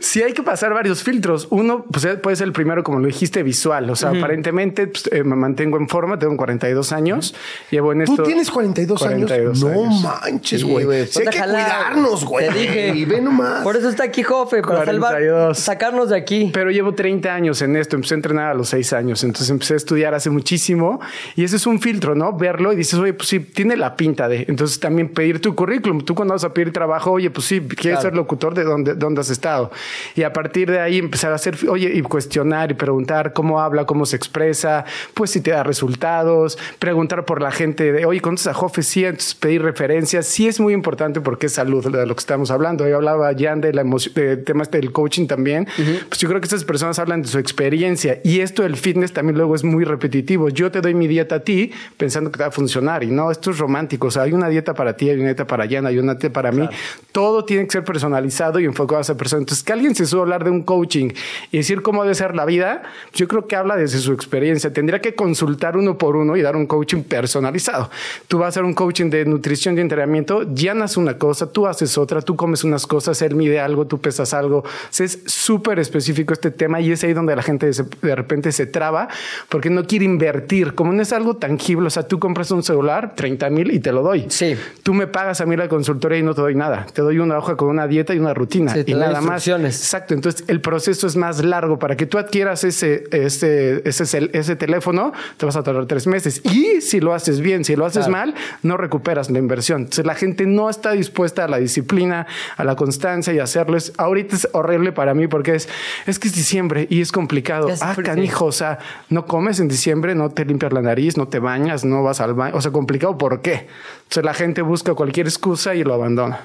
Sí, hay que pasar varios filtros. Uno, pues eh, puede ser el primero, como lo dijiste, visual. O sea, aparentemente pues, eh, me mantengo en forma, tengo 42 años. Llevo en esto. ¿Tú tienes 42, 42 años? No años. manches, Sí, güey. Sí hay ponte que cuidarnos, güey. Te dije. Y ve nomás. Por eso está aquí Jofe, para salvar, 42. sacarnos de aquí. Pero llevo 30 años en esto. Empecé a entrenar a los 6 años. Entonces empecé a estudiar hace muchísimo. Y ese es un filtro, ¿no? Verlo y dices, oye, pues sí, tiene la pinta de. Entonces también pedir tu currículum. Tú cuando vas a pedir trabajo, oye, pues sí, quieres Claro. ser locutor de dónde, dónde has estado. Y a partir de ahí empezar a hacer, oye, y cuestionar y preguntar cómo habla, cómo se expresa, pues si te da resultados, preguntar por la gente de, oye, ¿conoces a Jofe? Sí, entonces pedir referencias. Sí es muy importante porque es salud de lo que estamos hablando. Hoy hablaba Jan de la de temas del coaching también. Pues yo creo que estas personas hablan de su experiencia y esto del fitness también luego es muy repetitivo. Yo te doy mi dieta a ti pensando que te va a funcionar y no, esto es romántico. O sea, hay una dieta para ti, hay una dieta para Jan, hay una dieta para mí. Todo tiene que ser personalizado y enfocado a esa persona. Entonces, que alguien se suba a hablar de un coaching y decir cómo debe ser la vida, yo creo que habla desde su experiencia. Tendría que consultar uno por uno y dar un coaching personalizado. Tú vas a hacer un coaching de nutrición y entrenamiento, Jan hace una cosa, tú haces otra, tú comes unas cosas, él mide algo, tú pesas algo. O sea, es súper específico este tema y es ahí donde la gente de repente se traba porque no quiere invertir. Como no es algo tangible, o sea, tú compras un celular, 30 mil y te lo doy. Sí. Tú me pagas a mí la consultoría y no te doy nada. Te doy una hoja con una dieta y una rutina Sí, y da nada más. Exacto. Entonces el proceso es más largo. Para que tú adquieras ese, ese, ese, ese teléfono, te vas a tardar tres meses. Y si lo haces bien, si lo haces mal, no recuperas la inversión. Entonces la gente no está dispuesta a la disciplina, a la constancia y a hacerlo. Es- ahorita es horrible para mí porque es, es que es diciembre y es complicado. Es Ah, canijo. O sea, no comes en diciembre, no te limpias la nariz, no te bañas, no vas al baño. O sea, complicado. ¿Por qué? Entonces la gente busca cualquier excusa y lo abandona.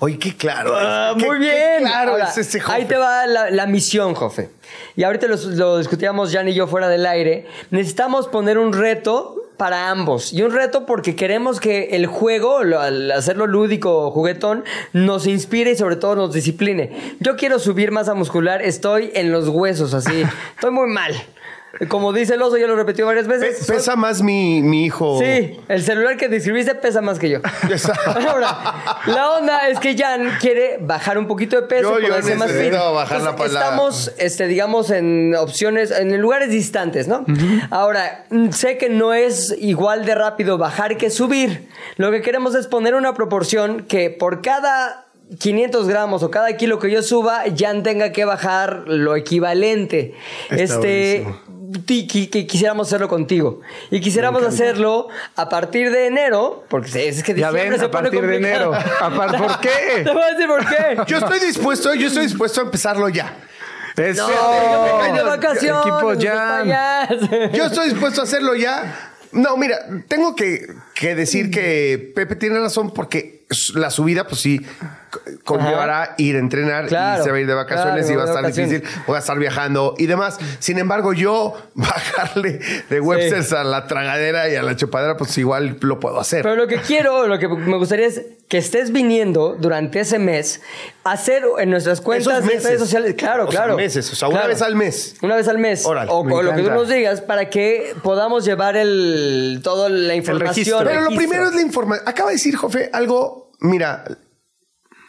Oye, qué claro. Ah, Qué- muy qué bien. claro Ahora, es ese ahí te va la, la misión, Jofe. Y ahorita los- lo, discutíamos Jan y yo fuera del aire. Necesitamos poner un reto para ambos. Y un reto porque queremos que el juego, lo- al hacerlo lúdico, juguetón, nos inspire y sobre todo nos discipline. Yo quiero subir masa muscular, estoy en los huesos así. *laughs* Estoy muy mal. Como dice el oso, ya lo repetió varias Pe- veces. soy- pesa más mi, mi hijo. Sí, el celular que describiste pesa más que yo. *laughs* Ahora, la onda es que Jan quiere bajar un poquito de peso, Yo- yo ponerse más fit. bajar la Estamos, este, digamos, en opciones, en lugares distantes, ¿no? Ahora, mm, sé que no es igual de rápido bajar que subir. Lo que queremos es poner una proporción que por cada 500 gramos o cada kilo que yo suba, Jan tenga que bajar lo equivalente. Está este, buenísimo. Que quisiéramos hacerlo contigo. Y quisiéramos hacerlo a partir de enero, porque es que Ya ven, se a pone partir de enero. A par- ¿Por qué? *laughs* Te voy a decir por qué. Yo estoy dispuesto, yo estoy dispuesto a empezarlo ya. Es No, cierto. de vacaciones. Equipo. Yo estoy dispuesto a hacerlo ya. No, mira, tengo que, que decir que Pepe tiene razón porque la subida, pues sí, co- conllevará ir a entrenar Claro, y se va a ir de vacaciones claro, y va a estar difícil, voy a estar viajando y demás. Sin embargo, yo *laughs* bajarle de Websters a la tragadera y a la chupadera, pues igual lo puedo hacer. Pero lo que quiero, lo que me gustaría es que estés viniendo durante ese mes a hacer en nuestras cuentas de redes sociales. Claro, O sea, claro. meses, o sea, una vez al mes. Una vez al mes. Órale, o con lo que tú nos digas para que podamos llevar el toda la información. Registro. Pero lo primero es la información. Acaba de decir, Jofe, algo, mira,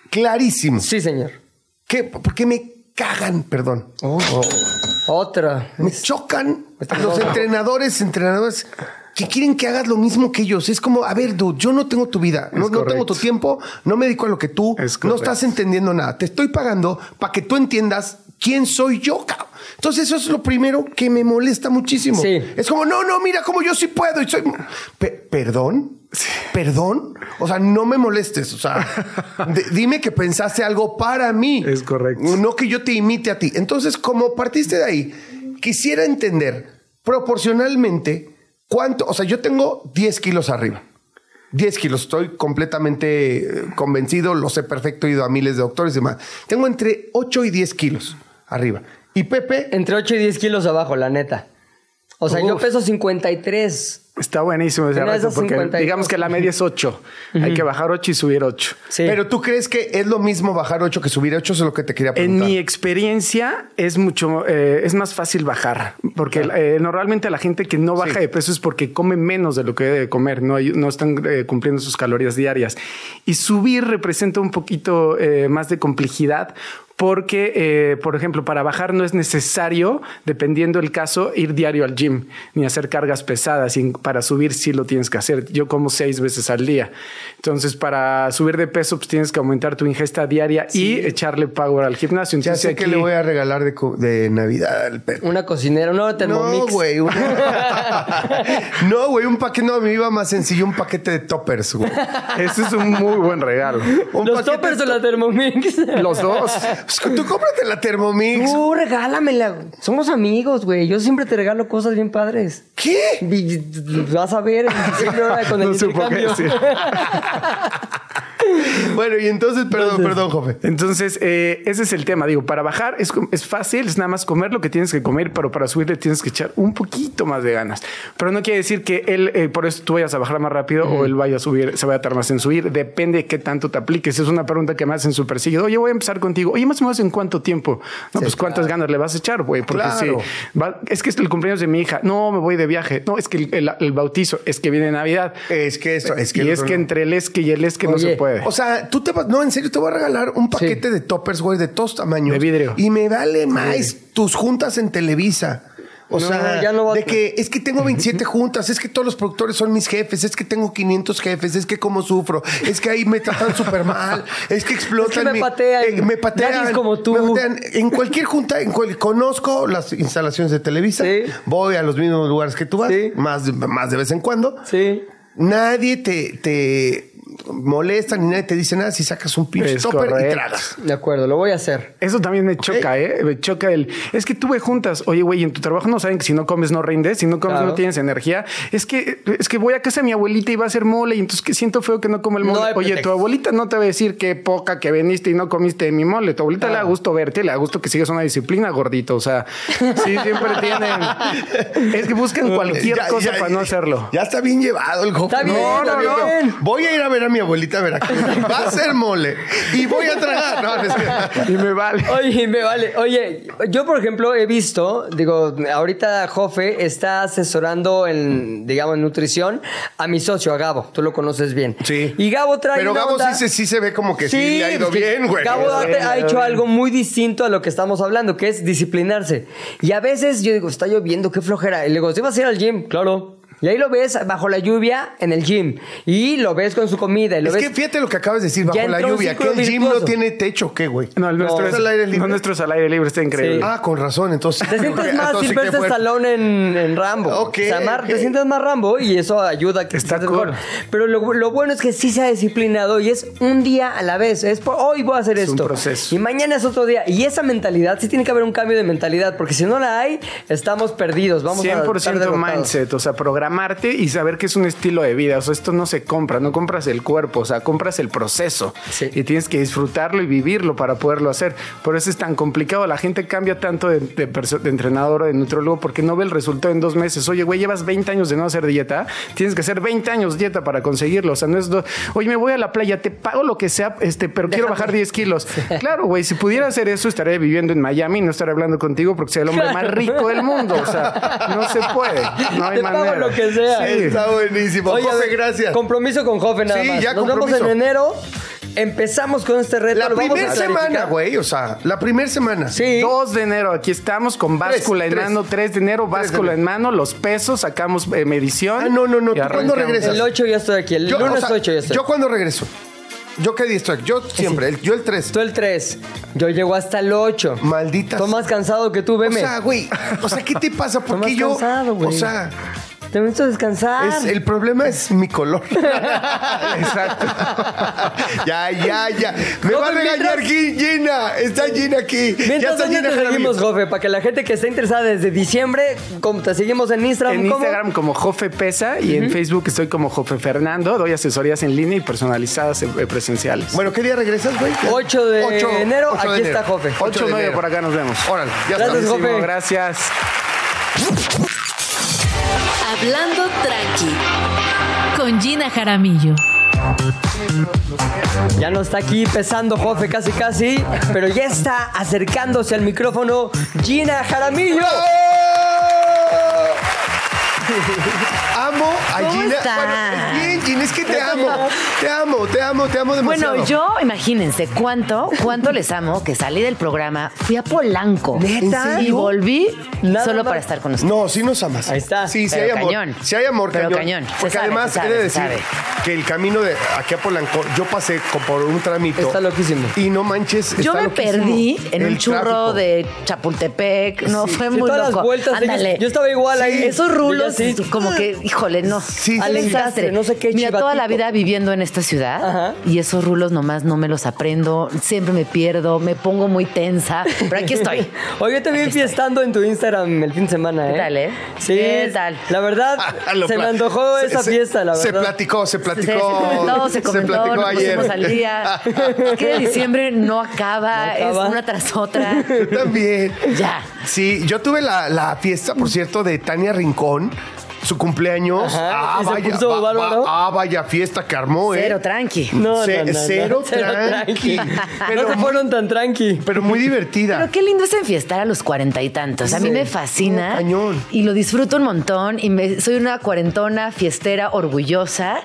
clarísimo. Sí, señor. ¿Qué? ¿Por qué me cagan? Perdón. Otra. Me chocan Está los loco. entrenadores, entrenadores que quieren que hagas lo mismo que ellos. Es como, a ver, dude, yo no tengo tu vida, no, no tengo tu tiempo, no me dedico a lo que tú, Es no estás entendiendo nada. Te estoy pagando para que tú entiendas quién soy yo, cabrón. Entonces eso es lo primero que me molesta muchísimo. Sí. Es como, no, no, mira cómo yo sí puedo y soy... Pe- ¿Perdón? Perdón. O sea, no me molestes. O sea, *laughs* dime que pensaste algo para mí. Es correcto. No que yo te imite a ti. Entonces, como partiste de ahí, quisiera entender proporcionalmente cuánto. O sea, yo tengo 10 kilos arriba. 10 kilos, estoy completamente eh, convencido, lo sé perfecto, he ido a miles de doctores y demás. Tengo entre 8 y 10 kilos arriba. Y Pepe, Entre 8 y 10 kilos abajo, la neta. O sea, yo Uf. peso 53. Está buenísimo ese esas porque 52. digamos que la media es 8. Hay que bajar 8 y subir 8. Sí. pero tú crees que es lo mismo bajar 8 que subir 8, eso es lo que te quería En preguntar. mi experiencia es mucho, eh, es más fácil bajar, porque eh, normalmente la gente que no baja Sí. de peso es porque come menos de lo que debe de comer, no, no están eh, cumpliendo sus calorías diarias. Y subir representa un poquito eh, más de complejidad. Porque, eh, por ejemplo, para bajar no es necesario, dependiendo del caso, ir diario al gym ni hacer cargas pesadas. Y para subir sí lo tienes que hacer. Yo como seis veces al día. Entonces, para subir de peso, pues tienes que aumentar tu ingesta diaria y echarle power al gimnasio. Ya Entonces, sé que aquí- le voy a regalar de, co- de Navidad al Pepe. Una cocinera, no, No, Thermomix. güey. una- *laughs* no, güey, un paquete. No, me iba más sencillo, un paquete de toppers, güey. Ese es un muy buen regalo. Un Los toppers de de la Thermomix. Los dos. Pues, Tú cómprate la Thermomix. Tú regálamela. güey. Somos amigos, güey. Yo siempre te regalo cosas bien padres. ¿Qué? Vas a ver ahora con el *laughs* No supo qué intercambio. decir. *laughs* *laughs* Bueno, y entonces, perdón, perdón, Jofe. Entonces, eh, ese es el tema. Digo, para bajar es, es fácil, es nada más comer lo que tienes que comer, pero para subir le tienes que echar un poquito más de ganas. Pero no quiere decir que él, eh, por eso tú vayas a bajar más rápido o él vaya a subir, se vaya a tardar más en subir. Depende de qué tanto te apliques. Es una pregunta que me hacen súper seguido. Oye, voy a empezar contigo. Oye, más o menos en cuánto tiempo? No, pues cuántas ganas le vas a echar, güey. Porque Claro. sí, va- es que es el cumpleaños de mi hija. No, me voy de viaje. No, es que el, el- el bautizo, es que viene Navidad. Es que esto, es que. y es que entre el es que y el es que no se puede. O sea, tú te vas. No, en serio, te voy a regalar un paquete de toppers, güey, de todos tamaños. De vidrio. Y me vale más tus juntas en Televisa. O No, sea, ya no va- de que es que tengo 27 juntas, es que todos los productores son mis jefes, es que tengo 500 jefes, es que cómo sufro, es que ahí me tratan súper mal, es que explotan. Es que me mi- patean. eh, me patean. Nadie es como tú. me patean. En cualquier junta, en cual- conozco las instalaciones de Televisa, Sí. voy a los mismos lugares que tú vas, Sí. más, de- más de vez en cuando. Sí. Nadie te, te molesta ni nadie te dice nada si sacas un pinche Es topper y correcto. tragas. De acuerdo, lo voy a hacer. Eso también me choca, ¿eh? Me choca el... Es que tuve juntas. Oye, güey, en tu trabajo no saben que si no comes no rindes, si no comes Claro. no tienes energía. Es que, es que voy a casa de mi abuelita y va a hacer mole y entonces que siento feo que no come el mole. Oye, tu abuelita no te va a decir qué poca que veniste y no comiste de mi mole. Tu abuelita le da gusto verte, le da gusto que sigas una disciplina, gordito. O sea, sí, siempre tienen... Es que buscan *laughs* cualquier Ya- cosa ya- para no hacerlo. Ya está bien llevado el joven. Está bien, No, está no, no. bien. Voy a ir a ver a mi abuelita a Veracruz. Va a ser mole. Y voy a tragar. No, es que- Y me vale. Oye, me vale. Oye, yo por ejemplo he visto, digo, ahorita Jofe está asesorando en, digamos, en nutrición a mi socio, a Gabo. Tú lo conoces bien. Sí. Y Gabo trae Pero Gabo onda- sí, se- sí se ve como que sí, le ha ido que bien, güey. Gabo ha, ha hecho algo muy distinto a lo que estamos hablando, que es disciplinarse. Y a veces yo digo, está lloviendo, qué flojera. Y le digo, ¿te vas a ir al gym? Claro. Y ahí lo ves bajo la lluvia en el gym. Y lo ves con su comida. Y lo Es ves... que fíjate lo que acabas de decir bajo Ya la lluvia, que el gym no tiene techo, ¿qué, güey? No, el nuestro, ¿Es es, al aire libre? no, nuestro es al aire libre, está increíble. Sí. Ah, con razón, entonces. Te sientes más Silvestre ¿qué fue? Stallone en, en Rambo. Ok, o sea, te sientes más Rambo y eso ayuda a que Está cool. mejor. Pero lo, lo bueno es que sí se ha disciplinado y es un día a la vez. Es por, hoy voy a hacer Es un esto. proceso. Y mañana es otro día. Y esa mentalidad, sí tiene que haber un cambio de mentalidad, porque si no la hay, estamos perdidos. Vamos a estar 100% derrotados. mindset, o sea, programarte y saber que es un estilo de vida. O sea, esto no se compra, no compras el cuerpo, o sea, compras el proceso. Sí. Y tienes que disfrutarlo y vivirlo para poderlo hacer. Por eso es tan complicado. La gente cambia tanto de, de de entrenador o de nutriólogo porque no ve el resultado en dos meses. Oye, güey, llevas 20 años de no hacer dieta. Tienes que hacer 20 años dieta para conseguirlo. O sea, no es. do- Oye, me voy a la playa, te pago lo que sea, este, pero quiero bajar 10 kilos. *laughs* Claro, güey, si pudiera hacer eso, estaría viviendo en Miami, no estaría hablando contigo porque soy el hombre más rico del mundo. O sea, no se puede. No hay Te pago manera. lo que sea. Sí. Está buenísimo. Oye, Jofe, gracias. Compromiso con Jofe nada Sí, más. ya, Nos vemos compromiso. en enero. Empezamos con este reto. La primera semana, güey, o sea, la primera semana. Sí. 2 de enero, aquí estamos con báscula Tres, en tres. mano. 3 de enero, báscula en mano, los pesos, sacamos eh, medición. Ah, no, no, no, ¿tú cuándo regresas? El 8 ya estoy aquí. El Yo, lunes o sea, 8 ya estoy. ¿Yo cuando regreso? ¿Yo qué día estoy? Yo siempre, el- yo el 3. Tú el 3. Yo llego hasta el 8. Maldita Estoy más cansado que tú, O veme. sea, güey, o sea, ¿qué te pasa? ¿Por Estás qué más yo? cansado, güey. o sea, Te necesito descansar. Es- el problema es mi color. *laughs* Exacto. ya, ya, ya. Me va a regañar mientras- aquí Gina. Está Gina aquí. ya Mientras está ¿dónde Gina te seguimos, Jofe, para que la gente que está interesada desde diciembre, como te seguimos en Instagram, En ¿cómo? Instagram como Jofe Pesa y en Facebook estoy como Jofe Fernando. Doy asesorías en línea y personalizadas eh, presenciales. Bueno, ¿qué día regresas, güey? 8 de enero, aquí de está Jofe. 8 de o 9 enero. por acá nos vemos. Órale, ya Gracias, está. Jofe. Gracias. Hablando tranqui. Con Gina Jaramillo. Ya no está aquí pesando Jofe casi casi, pero ya está acercándose al micrófono Gina Jaramillo. Amo a ¿Cómo Gina. estás? Bueno, bien, Gina, es que te amo. Te amo, te amo, te amo demasiado. Bueno, yo, imagínense cuánto, cuánto les amo que salí del programa, fui a Polanco. ¿Neta? Y volví Nada solo más. para estar con ustedes. No, sí nos amas. Ahí está. Sí, sí Pero hay amor. cañón. Sí hay amor, Pero cañón. Porque sabe, además se he sabe, de decir sabe. que el camino de aquí a Polanco, yo pasé por un tramito. Está loquísimo. Y no manches, Yo está me loquísimo. perdí en El un churro tráfico. de Chapultepec. No, fue Sí, muy todas las loco. vueltas, Ándale. yo estaba igual ahí. Esos rulos, Yo sí. como que, híjole, no. Sí, Al sí, sí. desastre. No sé qué Mira, toda la vida viviendo en esta ciudad Ajá. y esos rulos nomás no me los aprendo. Siempre me pierdo, me pongo muy tensa. Pero aquí estoy. *laughs* Oye, te vi fiestando en tu Instagram el fin de semana, ¿eh? ¿Qué tal, eh? Sí. ¿Qué tal? La verdad, Lo se me antojó se- esa se- fiesta, la Se verdad. platicó, se Se, platicó. se comentó, se comentó, platicó nos ayer. pusimos al día. *laughs* Es que diciembre no acaba, No acaba. es una tras otra. *laughs* Yo también. Ya. Sí, yo tuve la, la fiesta, por cierto, de Tania Rincón. Su cumpleaños. Ajá, ah, ¿y se vaya, va- ah, vaya fiesta que armó, ¿eh? Cero, tranqui. No, no, no, no. cero tranqui. *laughs* Pero no se fueron tan tranqui. Pero muy divertida. Pero qué lindo es enfiestar a los cuarenta y tantos. A mí Sí. me fascina. Cañón. Y lo disfruto un montón. Y me, soy una cuarentona, fiestera, orgullosa.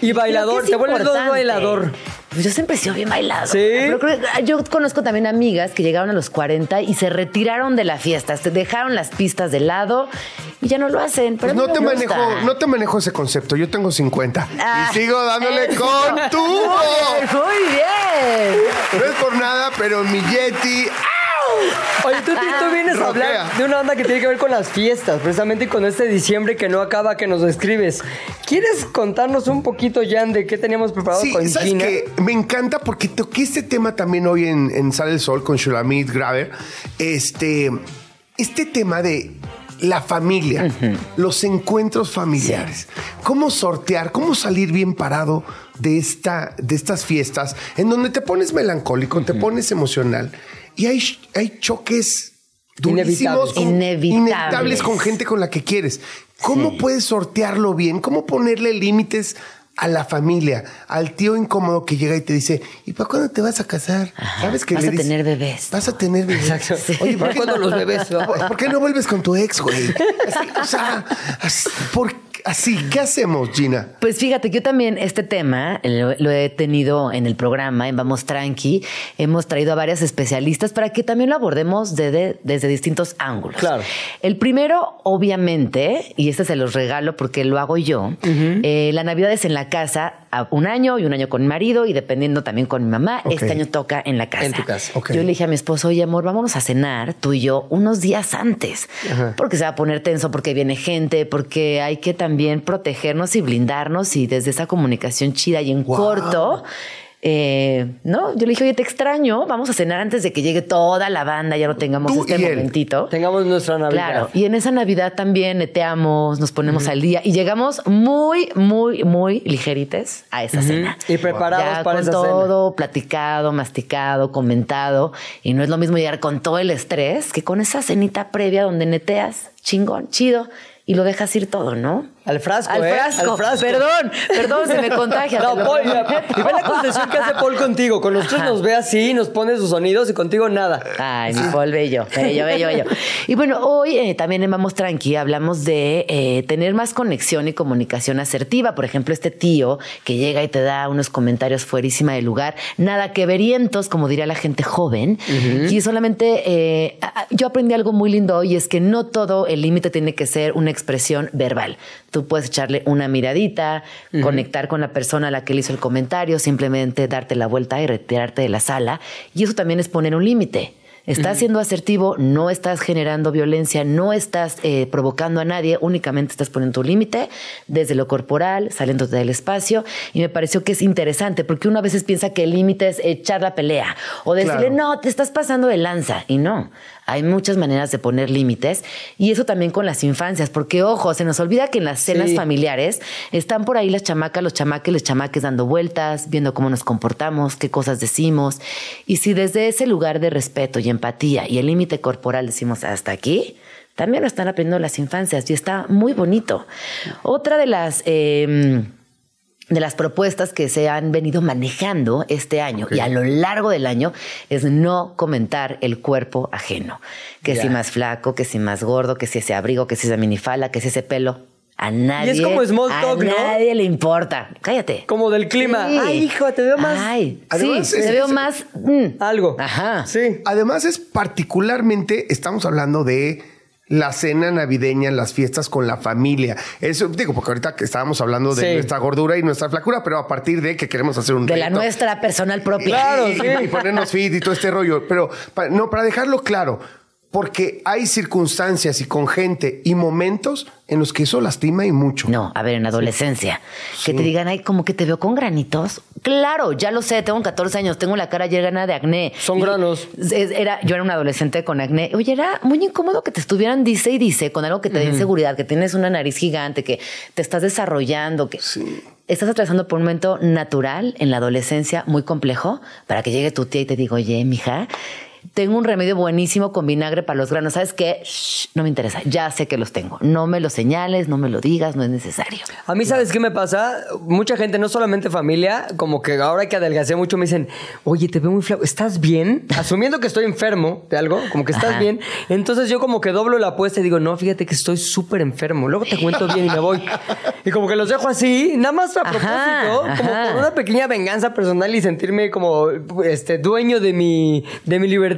Y bailador, te vuelves bailador. Pues yo siempre he sido bien bailado. ¿Sí? Pero creo que- yo conozco también amigas que llegaron a los 40 y se retiraron de la fiesta. Se dejaron las pistas de lado y ya no lo hacen. Pero Pues no te, gusta. manejo, no te manejo ese concepto. Yo tengo 50. Ah, y sigo dándole *laughs* con tubo. Muy bien, muy bien. No es por nada, pero mi Yeti. Oye, tú, tú vienes a hablar de una onda que tiene que ver con las fiestas, precisamente con este diciembre que no acaba, que nos describes. ¿Quieres contarnos un poquito, Jan, de qué teníamos preparado Sí, con ¿sabes Gina? qué? Me encanta porque toqué este tema también hoy en, en Sale el Sol con Shulamit Graver. Este, este tema de la familia, los encuentros familiares. ¿Cómo sortear, cómo salir bien parado de, esta, de estas fiestas en donde te pones melancólico, te pones emocional y hay, hay choques durísimos, Inevitables. con- Inevitables. inevitables con gente con la que quieres. ¿Cómo Sí. puedes sortearlo bien? ¿Cómo ponerle límites a la familia, al tío incómodo que llega y te dice, ¿y para cuándo te vas a casar? ¿Sabes que vas le a tener bebés. Vas a tener bebés. Exacto. Oye, ¿por qué ¿Cuándo los bebés? *laughs* ¿Por qué no vuelves con tu ex, güey? Así, o sea, así, ¿por- así, ¿qué hacemos, Gina? Pues fíjate, yo también este tema lo, lo he tenido en el programa, en Vamos Tranqui. Hemos traído a varias especialistas para que también lo abordemos desde, desde distintos ángulos. Claro. El primero, obviamente, y este se los regalo porque lo hago yo, eh, la Navidad es en la casa un año y un año con mi marido y dependiendo también con mi mamá. Este año toca en la casa. En tu casa. Ok. Yo le dije a mi esposo, oye amor, vámonos a cenar tú y yo unos días antes, porque se va a poner tenso, porque viene gente, porque hay que también protegernos y blindarnos y desde esa comunicación chida y en Wow. corto. eh, no, yo le dije, oye, te extraño, vamos a cenar antes de que llegue toda la banda, ya no tengamos Tú este momentito. Tengamos nuestra Navidad. Claro, y en esa Navidad también neteamos, nos ponemos al día y llegamos muy, muy, muy ligerites a esa cena. Y preparados Ya para con esa cena. todo platicado, masticado, comentado. Y no es lo mismo llegar con todo el estrés que con esa cenita previa donde neteas, chingón, chido, y lo dejas ir todo, ¿no? Al frasco, Al ¿eh? frasco. Al frasco. Perdón, perdón, se me contagia. No, Paul, y ve la concesión que hace Paul contigo. Con nosotros nos ve así, nos pone sus sonidos y contigo nada. Ay, mi Paul, bello, bello, bello, bello. Y bueno, hoy eh, también en Vamos Tranqui hablamos de eh, tener más conexión y comunicación asertiva. Por ejemplo, este tío que llega y te da unos comentarios fuerísima de lugar, nada que verientos, como diría la gente joven. Y solamente eh, yo aprendí algo muy lindo hoy, y es que no todo el límite tiene que ser una expresión verbal. Tú puedes echarle una miradita, conectar con la persona a la que le hizo el comentario, simplemente darte la vuelta y retirarte de la sala. Y eso también es poner un límite. Estás siendo asertivo, no estás generando violencia, no estás eh, provocando a nadie, únicamente estás poniendo tu límite desde lo corporal, saliéndote del espacio. Y me pareció que es interesante porque uno a veces piensa que el límite es echar la pelea o decirle, Claro. no, te estás pasando de lanza. Y no, hay muchas maneras de poner límites. Y eso también con las infancias, porque ojo, se nos olvida que en las cenas Sí. familiares están por ahí las chamacas, los chamaques, los chamaques dando vueltas, viendo cómo nos comportamos, qué cosas decimos. Y si desde ese lugar de respeto y empatía y el límite corporal decimos hasta aquí, también lo están aprendiendo las infancias y está muy bonito. Otra de las... eh, de las propuestas que se han venido manejando este año y a lo largo del año es no comentar el cuerpo ajeno. Que si más flaco, que si más gordo, que si ese abrigo, que si esa minifala, que si ese pelo. A nadie. como small talk, a ¿no? nadie le importa. Cállate. Como del clima. Sí. Ay, hijo, te veo más. Ay, Además, sí, es- te veo es- más. mm. Algo. Ajá. Sí. Además es particularmente, estamos hablando de la cena navideña, las fiestas con la familia. Eso digo, porque ahorita que estábamos hablando de Sí. nuestra gordura y nuestra flacura, pero a partir de que queremos hacer un De la nuestra personal propia. Claro, y, sí. y ponernos fit y todo este rollo. Pero no, para dejarlo claro, porque hay circunstancias y con gente y momentos en los que eso lastima y mucho. No, a ver, en adolescencia. Que te digan, ay, como que te veo con granitos. Claro, ya lo sé, tengo 14 años, tengo la cara llena de acné. Son Y granos. Era, yo era un adolescente con acné. Oye, era muy incómodo que te estuvieran dice y dice con algo que te dé inseguridad, que tienes una nariz gigante, que te estás desarrollando, que estás atravesando por un momento natural en la adolescencia muy complejo para que llegue tu tía y te diga, oye, mija. Tengo un remedio buenísimo con vinagre para los granos. ¿Sabes qué? Shh, no me interesa. Ya sé que los tengo. No me lo señales, no me lo digas, no es necesario. A mí, ¿sabes qué me pasa? Mucha gente, no solamente familia, como que ahora que adelgacé mucho me dicen, oye, te veo muy flaco, ¿estás bien? *laughs* Asumiendo que estoy enfermo de algo, como que estás Ajá. bien. Entonces yo como que doblo la apuesta y digo, no, fíjate que estoy súper enfermo. Luego te cuento bien y me voy. Y como que los dejo así, nada más a Ajá, propósito, como por una pequeña venganza personal y sentirme como este dueño de mi, de mi libertad.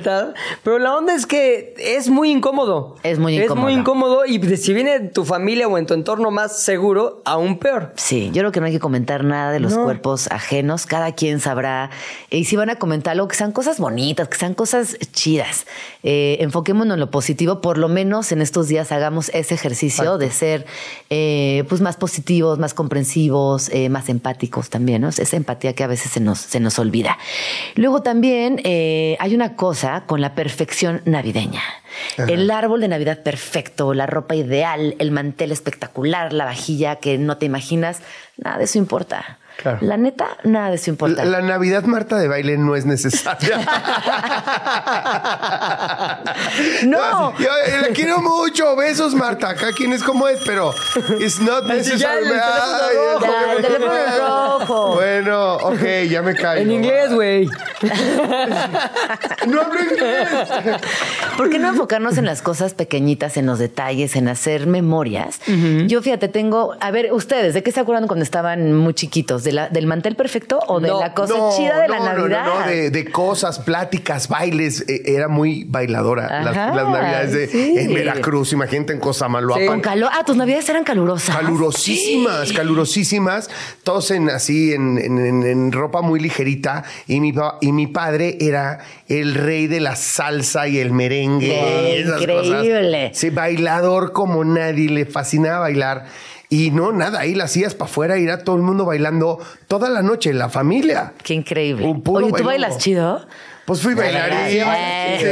Pero la onda es que es muy incómodo. Es muy Es muy incómodo. incómodo y si viene tu familia o en tu entorno más seguro, aún peor. Sí, yo creo que no hay que comentar nada de los No. cuerpos ajenos. Cada quien sabrá. Y si van a comentar algo, que sean cosas bonitas, que sean cosas chidas. Eh, enfoquémonos en lo positivo. Por lo menos en estos días hagamos ese ejercicio de ser eh, pues más positivos, más comprensivos, eh, más empáticos también. ¿no? Esa empatía que a veces se nos, se nos olvida. Luego también eh, hay una cosa con la perfección navideña. El árbol de Navidad perfecto, la ropa ideal, el mantel espectacular, la vajilla que no te imaginas, nada de eso importa. Claro. La neta, nada de eso importa. La, la Navidad Marta de baile no es necesaria. *laughs* *laughs* No. Yo eh, la quiero mucho. Besos, Marta. Acá quién es como es, pero it's not necessary. el teléfono rojo. Bueno, ok, ya me callo. En inglés, güey. *laughs* No hablo inglés. ¿Por qué no enfocarnos en las cosas pequeñitas, en los detalles, en hacer memorias? Yo, fíjate, tengo. A ver, ustedes, ¿de qué se acuerdan cuando estaban muy chiquitos? ¿De la, ¿Del mantel perfecto o de No, la cosa No, chida de la no, no, Navidad? No, no, de, de cosas, pláticas, bailes. Eh, era muy bailadora las, Ajá, las navidades de, sí. en Veracruz. Imagínate en Sí. Cosamaloapan. Con calor. Ah, tus navidades eran calurosas. Calurosísimas, calurosísimas, todos en así en, en- en- en ropa muy ligerita y mi y mi padre era el rey de la salsa y el merengue, Esas increíble. cosas. Sí, bailador como nadie, le fascinaba bailar. Y no, nada, ahí la hacías para afuera, ir a todo el mundo bailando toda la noche, la familia. Qué increíble. Un puro Oye, ¿tú bailas chido? Pues fui bailarín. *laughs*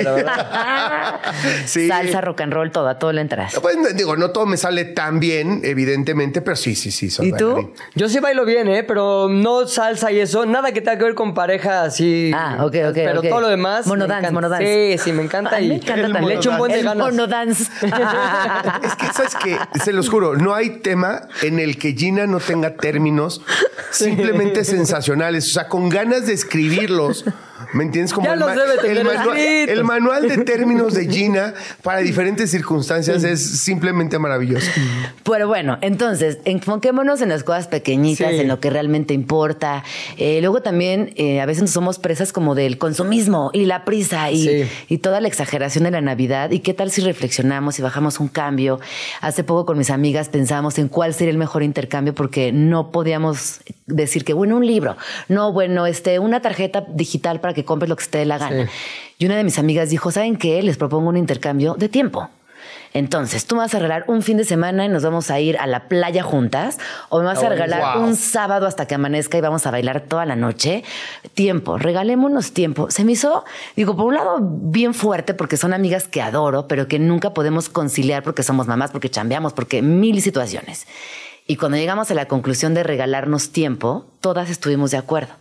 Sí. Salsa, rock and roll, todo, a todo le entras. Pues, digo, no todo me sale tan bien, evidentemente, pero sí, sí, sí, soy ¿Y tú? bailarín. Yo sí bailo bien, ¿eh? Pero no salsa y eso. Nada que tenga que ver con pareja así. Ah, ok, ok, Pero todo lo demás. Monodance, monodance. Sí, sí, me encanta. Ay, y me encanta le también. echo un buen de ganas. monodance. *laughs* Es que, ¿sabes qué? Se los juro, no hay tema en el que Gina no tenga términos simplemente sensacionales. O sea, con ganas de escribirlos. ¿Me entiendes? Como Ya el, los debe tener el manual, el manual de términos de *laughs* Gina para diferentes circunstancias es simplemente maravilloso. Pero bueno, entonces, enfoquémonos en las cosas pequeñitas, Sí. en lo que realmente importa. Eh, luego también, eh, a veces somos presas como del consumismo y la prisa y, Sí. y toda la exageración de la Navidad. ¿Y qué tal si reflexionamos y bajamos un cambio? Hace poco con mis amigas pensamos en cuál sería el mejor intercambio porque no podíamos decir que, bueno, un libro. No, bueno, este, una tarjeta digital para para que compres lo que te dé la gana. Y una de mis amigas dijo, ¿saben qué? Les propongo un intercambio de tiempo. Entonces, tú me vas a regalar un fin de semana y nos vamos a ir a la playa juntas, o me vas a regalar wow. un sábado hasta que amanezca y vamos a bailar toda la noche. Tiempo, regalémonos tiempo. Se me hizo, digo, por un lado, bien fuerte porque son amigas que adoro, pero que nunca podemos conciliar porque somos mamás, porque chambeamos, porque mil situaciones. Y cuando llegamos a la conclusión de regalarnos tiempo, todas estuvimos de acuerdo.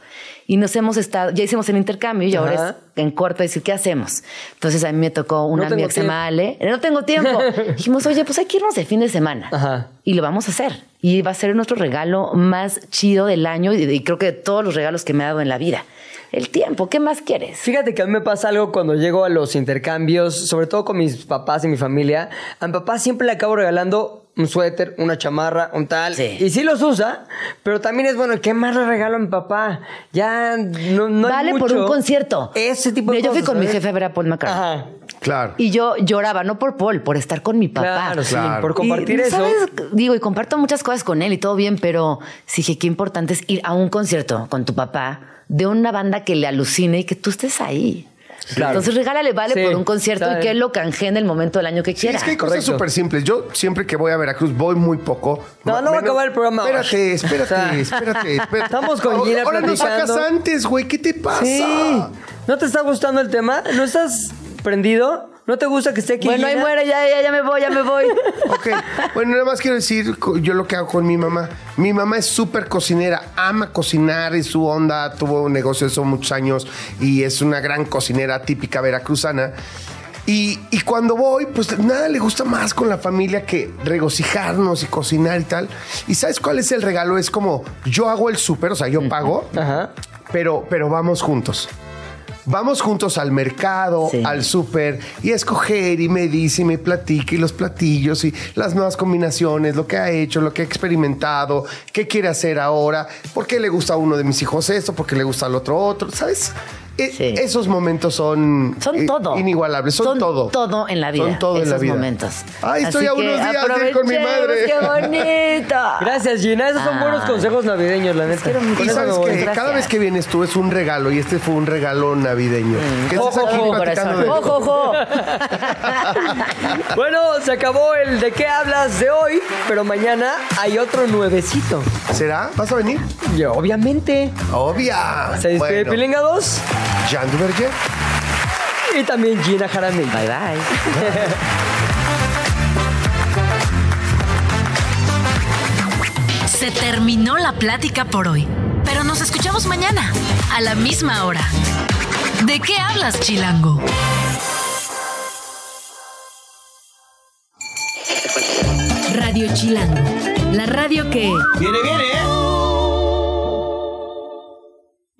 Y nos hemos estado, ya hicimos el intercambio y ahora es en corto decir, ¿qué hacemos? Entonces a mí me tocó una No amiga que se llama Ale. No tengo tiempo. *laughs* Dijimos, oye, pues hay que irnos de fin de semana. Ajá. Y lo vamos a hacer. Y va a ser nuestro regalo más chido del año y, y creo que de todos los regalos que me ha dado en la vida. El tiempo, ¿qué más quieres? Fíjate que a mí me pasa algo cuando llego a los intercambios, sobre todo con mis papás y mi familia. A mi papá siempre le acabo regalando un suéter, una chamarra, un tal. Sí. Y sí los usa, pero también es bueno, ¿qué más le regalo a mi papá? Ya no, no hay vale por mucho. un concierto. Ese tipo de Mira, Yo fui cosas, con mi jefe a ver a Paul McCartney. Ajá. Claro. Y yo lloraba, no por Paul, por estar con mi papá. Claro, sí, Claro. por compartir Y, eso. ¿sabes? Digo, y comparto muchas cosas con él y todo bien, pero sí dije, qué importante es ir a un concierto con tu papá de una banda que le alucine y que tú estés ahí. Claro. Entonces regálale vale Sí, por un concierto y que él lo canje en el momento del año que Sí, quiera. es que hay cosas Correcto. súper simples. Yo siempre que voy a Veracruz voy muy poco. No, no va a acabar el programa ahora. Espérate, espérate, *laughs* O sea, espérate, espérate. estamos con Gina Ahora nos sacas antes, güey. ¿Qué te pasa? Sí. ¿No te está gustando el tema? ¿No estás prendido? ¿No te gusta que esté aquí? Bueno, ahí muere, ya, ya, ya me voy, ya me voy. *laughs* Ok, bueno, nada más quiero decir yo lo que hago con mi mamá. Mi mamá es súper cocinera, ama cocinar, es su onda, tuvo un negocio de eso muchos años y es una gran cocinera típica veracruzana. Y, y cuando voy, pues nada le gusta más con la familia que regocijarnos y cocinar y tal. ¿Y sabes cuál es el regalo? Es como yo hago el súper, o sea, yo pago, Ajá. pero, pero vamos juntos. Vamos juntos al mercado, Sí. al súper y a escoger y me dice y me platica y los platillos y las nuevas combinaciones, lo que ha hecho, lo que ha experimentado, qué quiere hacer ahora, por qué le gusta a uno de mis hijos esto, por qué le gusta al otro otro, ¿sabes? E- Sí. Esos momentos son, Son eh, todo. inigualables, son, todo. Todo en la vida. Son todo en la esos vida. momentos. Ay, estoy Así a unos días de ir con mi madre. ¡Qué bonito! *laughs* Gracias, Gina. Esos son buenos consejos navideños, la neta. Y sabes que cada vez que vienes tú es un regalo y este fue un regalo navideño. Ojo, ojo, platicando corazón. de- Ojo, ojo. Bueno, se acabó el de qué hablas de hoy, pero mañana hay otro nuevecito. ¿Será? ¿Vas a venir? Y obviamente, Obvia. se despide Bueno, Pilinga 2 Duverger. y también Gina Jaramillo. Bye, bye. Se terminó la plática por hoy, pero nos escuchamos mañana, a la misma hora. ¿De qué hablas, Chilango? Radio Chilango, la radio que... Viene, viene.